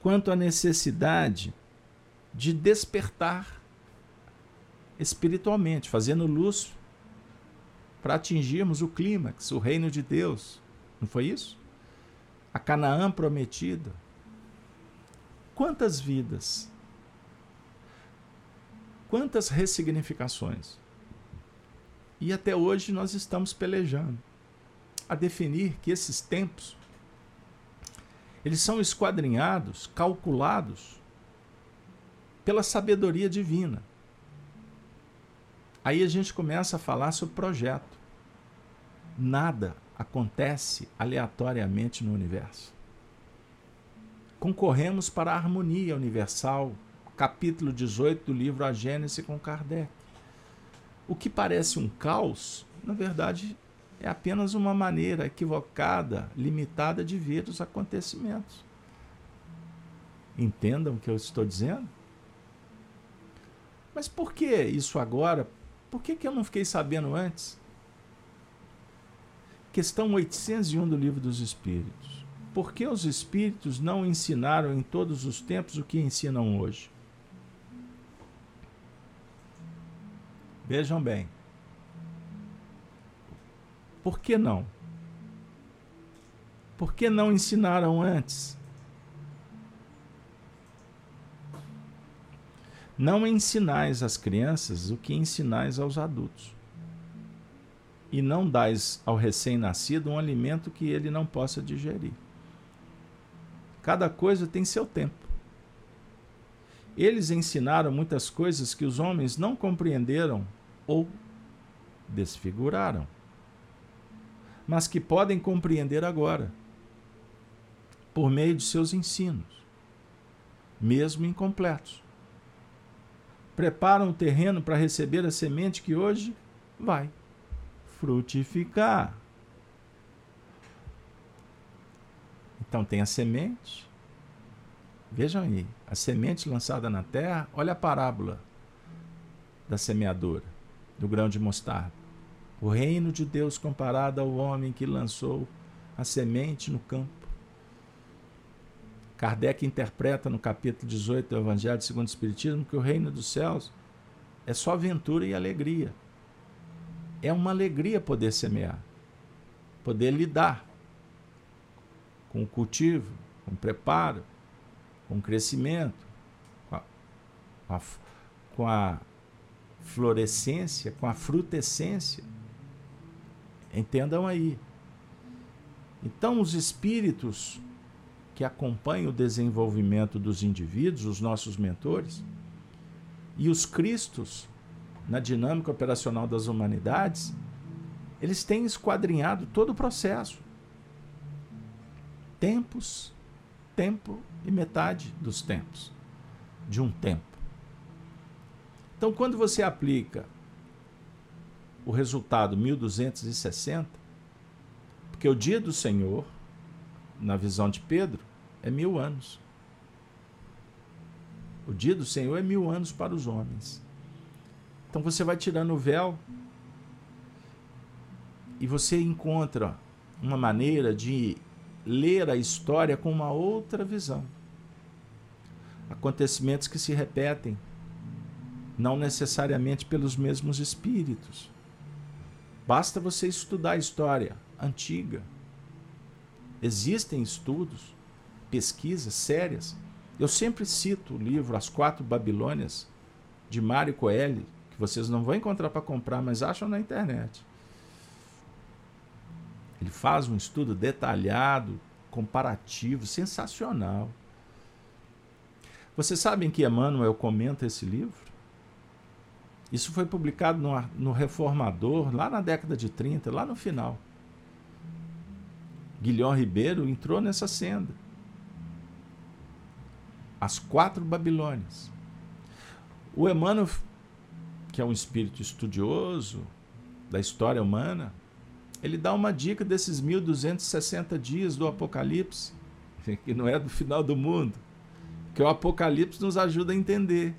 quanto à necessidade de despertar espiritualmente, fazendo luz para atingirmos o clímax, o reino de Deus. Não foi isso? A Canaã prometida. Quantas vidas? Quantas ressignificações? E até hoje nós estamos pelejando a definir que esses tempos eles são esquadrinhados, calculados pela sabedoria divina. Aí a gente começa a falar sobre projeto. Nada acontece aleatoriamente no universo. Concorremos para a harmonia universal, capítulo 18 do livro A Gênese com Kardec. O que parece um caos, na verdade, é apenas uma maneira equivocada, limitada de ver os acontecimentos. Entendam o que eu estou dizendo? Mas por que isso agora? Por que, que eu não fiquei sabendo antes? Questão 801 do Livro dos Espíritos. Por que os Espíritos não ensinaram em todos os tempos o que ensinam hoje? Vejam bem. Por que não? Por que não ensinaram antes? Não ensinais às crianças o que ensinais aos adultos. E não dais ao recém-nascido um alimento que ele não possa digerir. Cada coisa tem seu tempo. Eles ensinaram muitas coisas que os homens não compreenderam ou desfiguraram mas que podem compreender agora, por meio de seus ensinos, mesmo incompletos. Preparam o terreno para receber a semente que hoje vai frutificar. Então tem a semente. Vejam aí, a semente lançada na terra, olha a parábola da semeadora, do grão de mostarda. O reino de Deus comparado ao homem que lançou a semente no campo. Kardec interpreta no capítulo 18 do Evangelho segundo o Espiritismo que o reino dos céus é só aventura e alegria. É uma alegria poder semear, poder lidar com o cultivo, com o preparo, com o crescimento, com a, com a, com a florescência, com a frutescência Entendam aí. Então, os espíritos que acompanham o desenvolvimento dos indivíduos, os nossos mentores, e os cristos na dinâmica operacional das humanidades, eles têm esquadrinhado todo o processo. Tempos, tempo e metade dos tempos, de um tempo. Então, quando você aplica o resultado 1260, porque o dia do Senhor, na visão de Pedro, é mil anos. O dia do Senhor é mil anos para os homens. Então você vai tirando o véu e você encontra uma maneira de ler a história com uma outra visão. Acontecimentos que se repetem, não necessariamente pelos mesmos espíritos. Basta você estudar a história antiga. Existem estudos, pesquisas sérias. Eu sempre cito o livro As Quatro Babilônias, de Mário Coelho, que vocês não vão encontrar para comprar, mas acham na internet. Ele faz um estudo detalhado, comparativo, sensacional. Vocês sabem que Emmanuel comenta esse livro? Isso foi publicado no, no Reformador, lá na década de 30, lá no final. Guilhom Ribeiro entrou nessa senda. As quatro Babilônias. O Emmanuel, que é um espírito estudioso da história humana, ele dá uma dica desses 1260 dias do Apocalipse, que não é do final do mundo, que o Apocalipse nos ajuda a entender.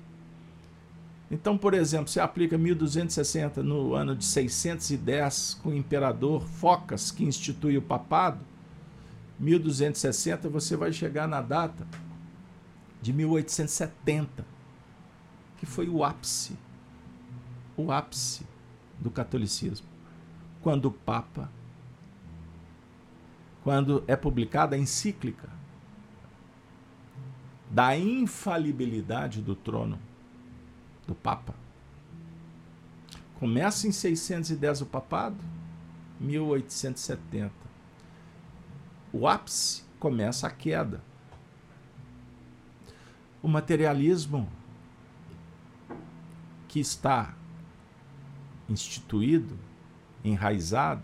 Então, por exemplo, você aplica 1260 no ano de 610 com o imperador Focas, que institui o papado, 1260 você vai chegar na data de 1870, que foi o ápice, o ápice do catolicismo, quando o Papa, quando é publicada a encíclica da infalibilidade do trono do Papa. Começa em 610 o papado, 1870. O ápice começa a queda. O materialismo que está instituído, enraizado,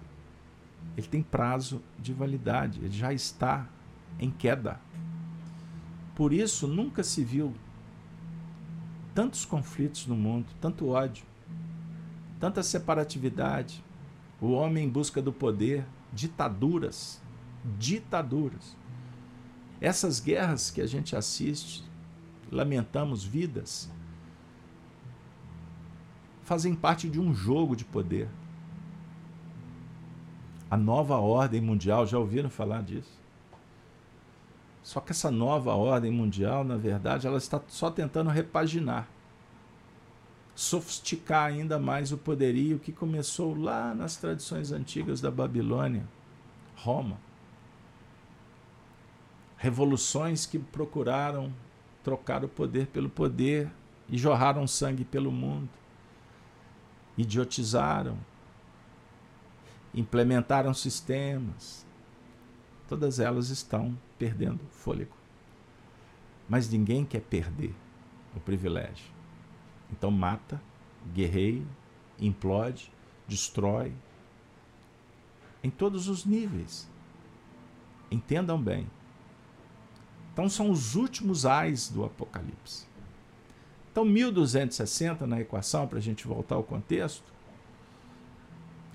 ele tem prazo de validade, ele já está em queda. Por isso, nunca se viu tantos conflitos no mundo, tanto ódio, tanta separatividade, o homem em busca do poder, ditaduras, ditaduras. Essas guerras que a gente assiste, lamentamos vidas, fazem parte de um jogo de poder. A nova ordem mundial, já ouviram falar disso? Só que essa nova ordem mundial, na verdade, ela está só tentando repaginar, sofisticar ainda mais o poderio que começou lá nas tradições antigas da Babilônia, Roma. Revoluções que procuraram trocar o poder pelo poder e jorraram sangue pelo mundo, idiotizaram, implementaram sistemas. Todas elas estão perdendo fôlego. Mas ninguém quer perder o privilégio. Então mata, guerreia, implode, destrói. Em todos os níveis. Entendam bem. Então são os últimos ais do Apocalipse. Então 1260 na equação, para a gente voltar ao contexto,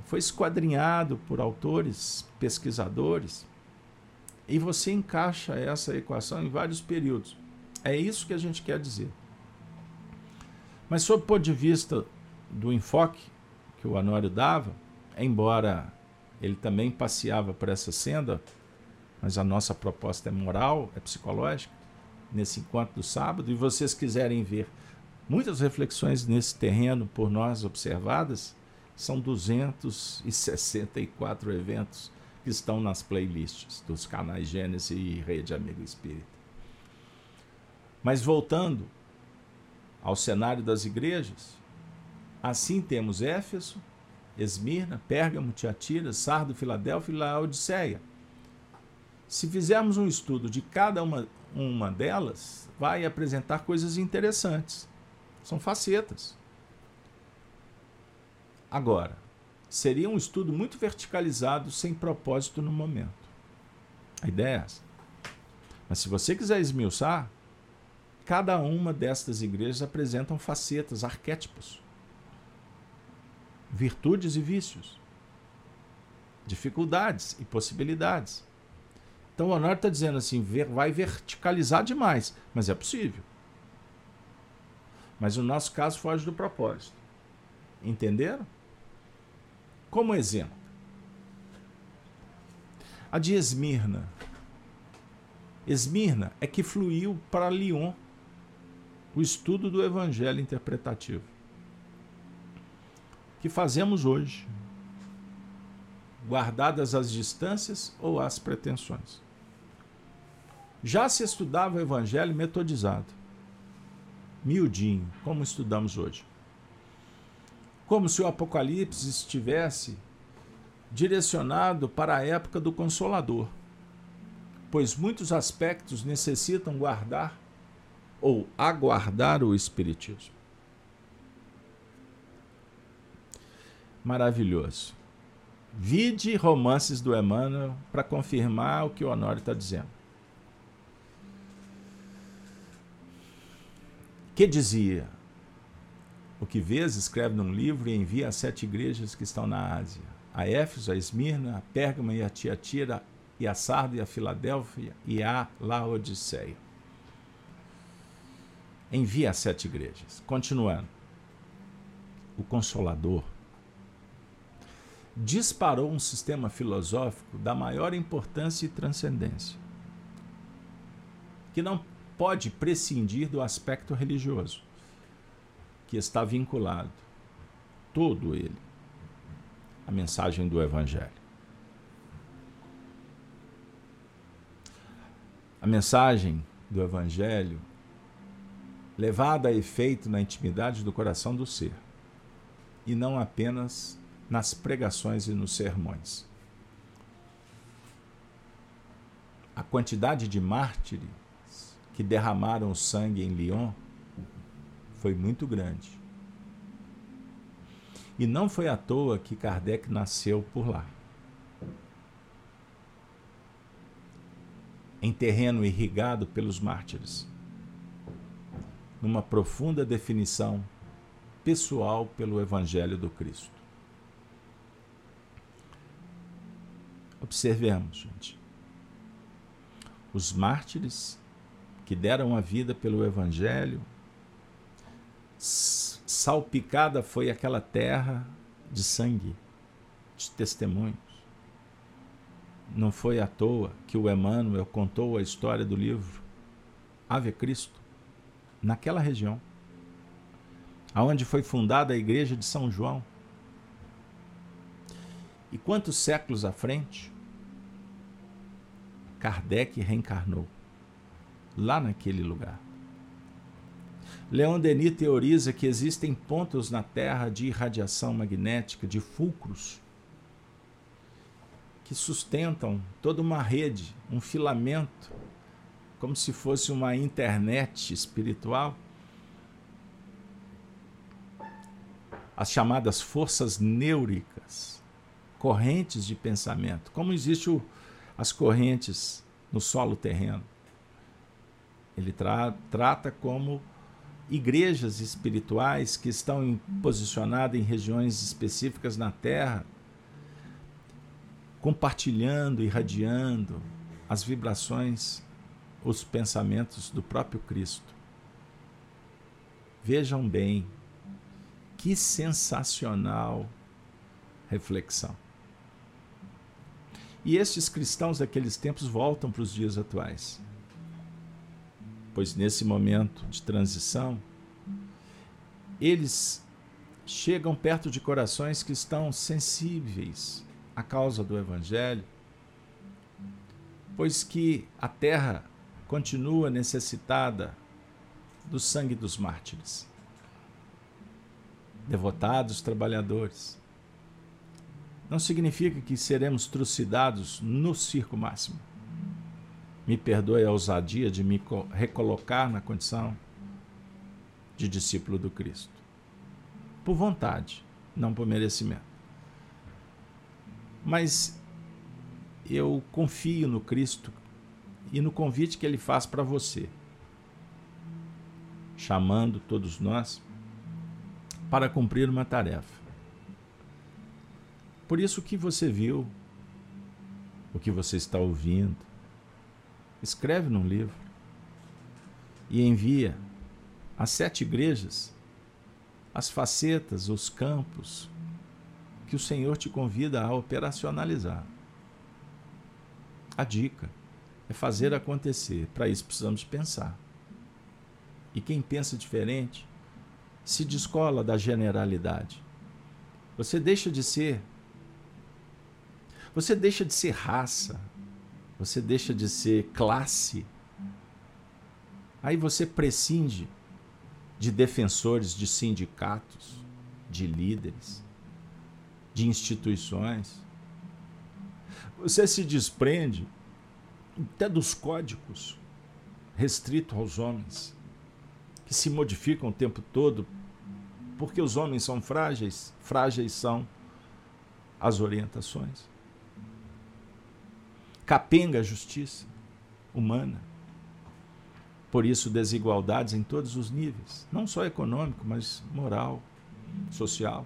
foi esquadrinhado por autores, pesquisadores, e você encaixa essa equação em vários períodos. É isso que a gente quer dizer. Mas, sob o ponto de vista do enfoque que o Anório dava, embora ele também passeava por essa senda, mas a nossa proposta é moral, é psicológica, nesse encontro do sábado, e vocês quiserem ver muitas reflexões nesse terreno por nós observadas, são 264 eventos que estão nas playlists dos canais Gênesis e Rede Amigo Espírita. Mas voltando ao cenário das igrejas, assim temos Éfeso, Esmirna, Pérgamo, Tiatira, Sardo, Filadélfia e Laodiceia. Se fizermos um estudo de cada uma, uma delas, vai apresentar coisas interessantes. São facetas. Agora, seria um estudo muito verticalizado, sem propósito no momento. A ideia é essa. Mas se você quiser esmiuçar, cada uma destas igrejas apresentam facetas, arquétipos, virtudes e vícios, dificuldades e possibilidades. Então o Honório está dizendo assim: vai verticalizar demais, mas é possível. Mas o nosso caso foge do propósito. Entenderam? Como exemplo, a de Esmirna. Esmirna é que fluiu para Lyon o estudo do evangelho interpretativo. Que fazemos hoje, guardadas as distâncias ou as pretensões. Já se estudava o evangelho metodizado, miudinho, como estudamos hoje como se o Apocalipse estivesse direcionado para a época do Consolador, pois muitos aspectos necessitam guardar ou aguardar o Espiritismo. Maravilhoso. Vide romances do Emmanuel para confirmar o que o Honório está dizendo. Que dizia o que vês, escreve num livro e envia às sete igrejas que estão na Ásia: a Éfeso, a Esmirna, a Pérgama e a Tiatira, e a Sardo e a Filadélfia e a Laodiceia. Envia às sete igrejas. Continuando. O Consolador disparou um sistema filosófico da maior importância e transcendência, que não pode prescindir do aspecto religioso, que está vinculado, todo ele, à mensagem do Evangelho. A mensagem do Evangelho levada a efeito na intimidade do coração do ser, e não apenas nas pregações e nos sermões. A quantidade de mártires que derramaram sangue em Lyon foi muito grande. E não foi à toa que Kardec nasceu por lá. Em terreno irrigado pelos mártires. Numa profunda definição pessoal pelo Evangelho do Cristo. Observemos, gente. Os mártires que deram a vida pelo Evangelho, salpicada foi aquela terra de sangue, de testemunhos. Não foi à toa que o Emmanuel contou a história do livro Ave Cristo, naquela região, aonde foi fundada a igreja de São João. E quantos séculos à frente, Kardec reencarnou lá naquele lugar. Leon Denis teoriza que existem pontos na Terra de irradiação magnética, de fulcros, que sustentam toda uma rede, um filamento, como se fosse uma internet espiritual. As chamadas forças neuricas, correntes de pensamento, como existem as correntes no solo terreno. Ele tra trata como igrejas espirituais que estão em, posicionadas em regiões específicas na Terra, compartilhando, irradiando as vibrações, os pensamentos do próprio Cristo. Vejam bem, que sensacional reflexão. E estes cristãos daqueles tempos voltam para os dias atuais pois nesse momento de transição, eles chegam perto de corações que estão sensíveis à causa do Evangelho, pois que a terra continua necessitada do sangue dos mártires, devotados trabalhadores. Não significa que seremos trucidados no circo máximo me perdoe a ousadia de me recolocar na condição de discípulo do Cristo. Por vontade, não por merecimento. Mas eu confio no Cristo e no convite que ele faz para você, chamando todos nós para cumprir uma tarefa. Por isso, o que você viu, o que você está ouvindo, escreve num livro e envia às sete igrejas as facetas, os campos que o Senhor te convida a operacionalizar. A dica é fazer acontecer. Para isso precisamos pensar. E quem pensa diferente se descola da generalidade. Você deixa de ser. Você deixa de ser raça, você deixa de ser classe. Aí você prescinde de defensores de sindicatos, de líderes, de instituições. Você se desprende até dos códigos restritos aos homens, que se modificam o tempo todo, porque os homens são frágeis, frágeis são as orientações capenga a justiça humana. Por isso, desigualdades em todos os níveis, não só econômico, mas moral, social.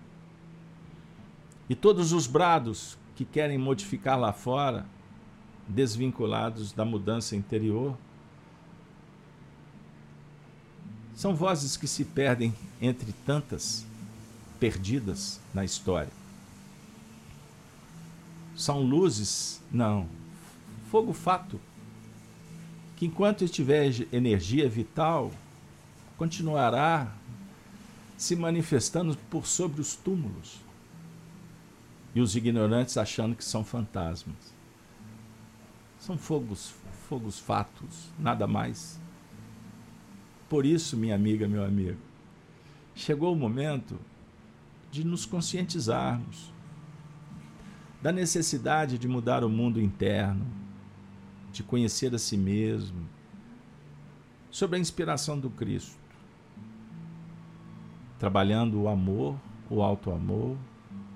E todos os brados que querem modificar lá fora, desvinculados da mudança interior, são vozes que se perdem entre tantas perdidas na história. São luzes? Não, fogo fato que enquanto tiver energia vital, continuará se manifestando por sobre os túmulos. E os ignorantes achando que são fantasmas. São fogos, fogos fatos, nada mais. Por isso, minha amiga, meu amigo, chegou o momento de nos conscientizarmos da necessidade de mudar o mundo interno, de conhecer a si mesmo, sobre a inspiração do Cristo, trabalhando o amor, o alto-amor,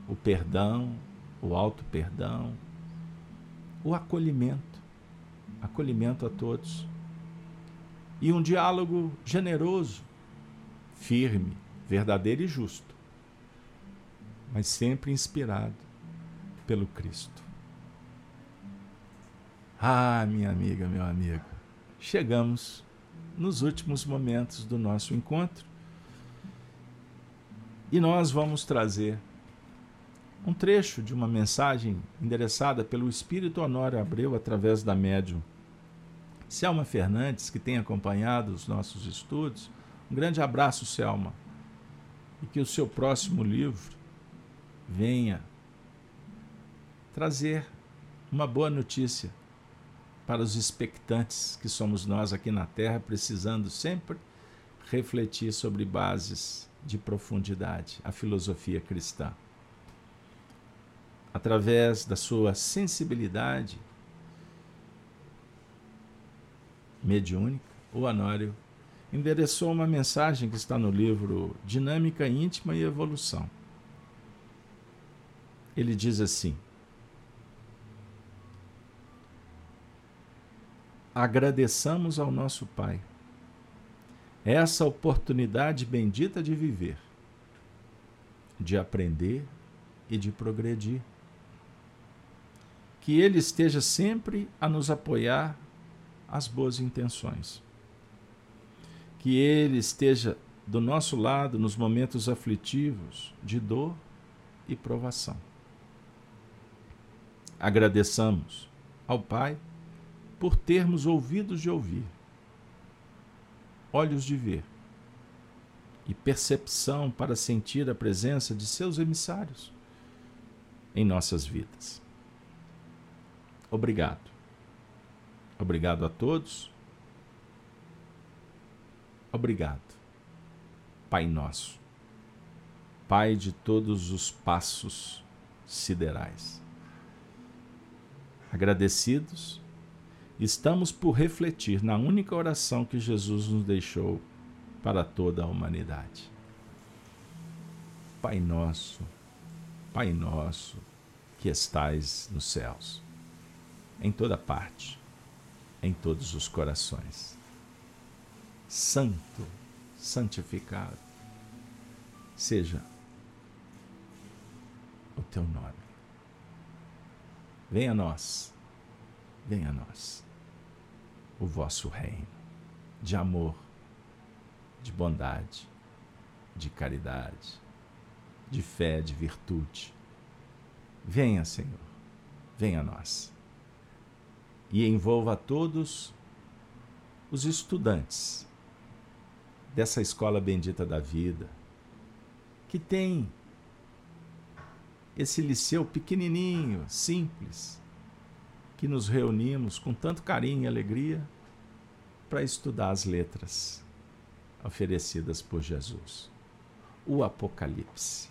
o perdão, o auto-perdão, o acolhimento, acolhimento a todos. E um diálogo generoso, firme, verdadeiro e justo, mas sempre inspirado pelo Cristo. Ah, minha amiga, meu amigo, chegamos nos últimos momentos do nosso encontro e nós vamos trazer um trecho de uma mensagem endereçada pelo Espírito Honório Abreu através da médium Selma Fernandes, que tem acompanhado os nossos estudos. Um grande abraço, Selma. E que o seu próximo livro venha trazer uma boa notícia para os expectantes que somos nós aqui na Terra, precisando sempre refletir sobre bases de profundidade, a filosofia cristã. Através da sua sensibilidade mediúnica, o Anório endereçou uma mensagem que está no livro Dinâmica Íntima e Evolução. Ele diz assim: Agradeçamos ao nosso Pai essa oportunidade bendita de viver, de aprender e de progredir. Que Ele esteja sempre a nos apoiar as boas intenções. Que Ele esteja do nosso lado nos momentos aflitivos de dor e provação. Agradeçamos ao Pai por termos ouvidos de ouvir, olhos de ver e percepção para sentir a presença de seus emissários em nossas vidas. Obrigado. Obrigado a todos. Obrigado, Pai Nosso, Pai de todos os passos siderais. Agradecidos, estamos por refletir na única oração que Jesus nos deixou para toda a humanidade. Pai Nosso, Pai Nosso, que estais nos céus, em toda parte em todos os corações. Santo, santificado, seja o teu nome. Venha a nós, venha a nós, o vosso reino de amor, de bondade, de caridade, de fé, de virtude. Venha, Senhor, venha a nós e envolva todos os estudantes dessa escola bendita da vida, que tem esse liceu pequenininho, simples, que nos reunimos com tanto carinho e alegria para estudar as letras oferecidas por Jesus. O Apocalipse.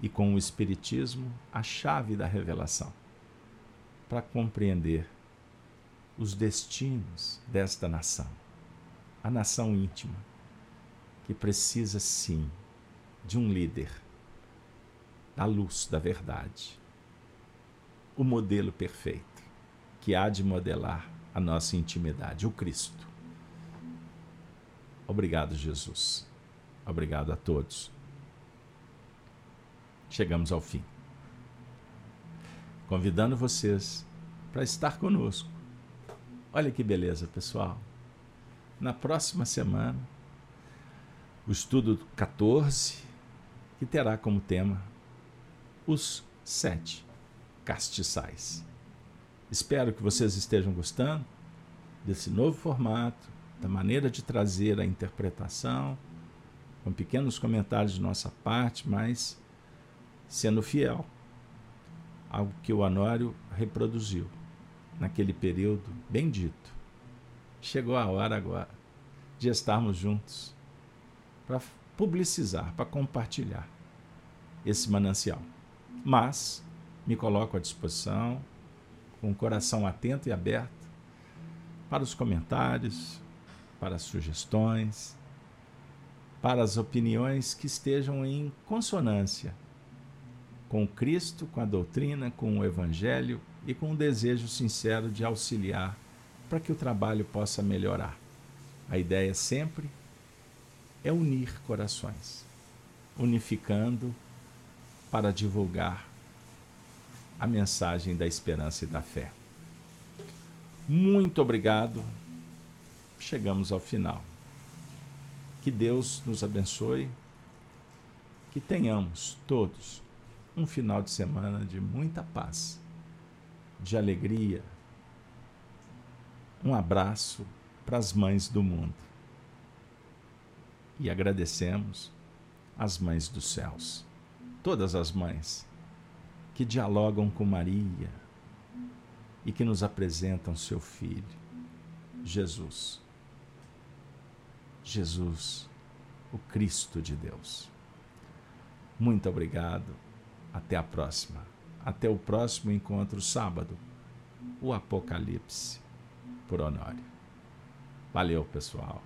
E com o Espiritismo, a chave da revelação para compreender os destinos desta nação, a nação íntima, que precisa sim de um líder, da luz da verdade, o modelo perfeito que há de modelar a nossa intimidade, o Cristo. Obrigado, Jesus. Obrigado a todos. Chegamos ao fim. Convidando vocês para estar conosco Olha que beleza, pessoal. Na próxima semana, o estudo 14, que terá como tema os sete castiçais. Espero que vocês estejam gostando. desse novo formato, da maneira de trazer a interpretação, com pequenos comentários de nossa parte, mas sendo fiel ao que o Honório reproduziu naquele período bendito. Chegou a hora agora de estarmos juntos para publicizar, para compartilhar esse manancial. Mas me coloco à disposição, com o coração atento e aberto para os comentários, para as sugestões, para as opiniões que estejam em consonância com Cristo, com a doutrina, com o Evangelho e com o desejo sincero de auxiliar para que o trabalho possa melhorar. A ideia sempre é unir corações, unificando para divulgar a mensagem da esperança e da fé. Muito obrigado. Chegamos ao final. Que Deus nos abençoe. Que tenhamos todos um final de semana de muita paz, de alegria. Um abraço para as mães do mundo. E agradecemos as mães dos céus, todas as mães que dialogam com Maria e que nos apresentam seu Filho, Jesus. Jesus, o Cristo de Deus. Muito obrigado. Até a próxima. Até o próximo encontro sábado. O Apocalipse por Honório. Valeu, pessoal.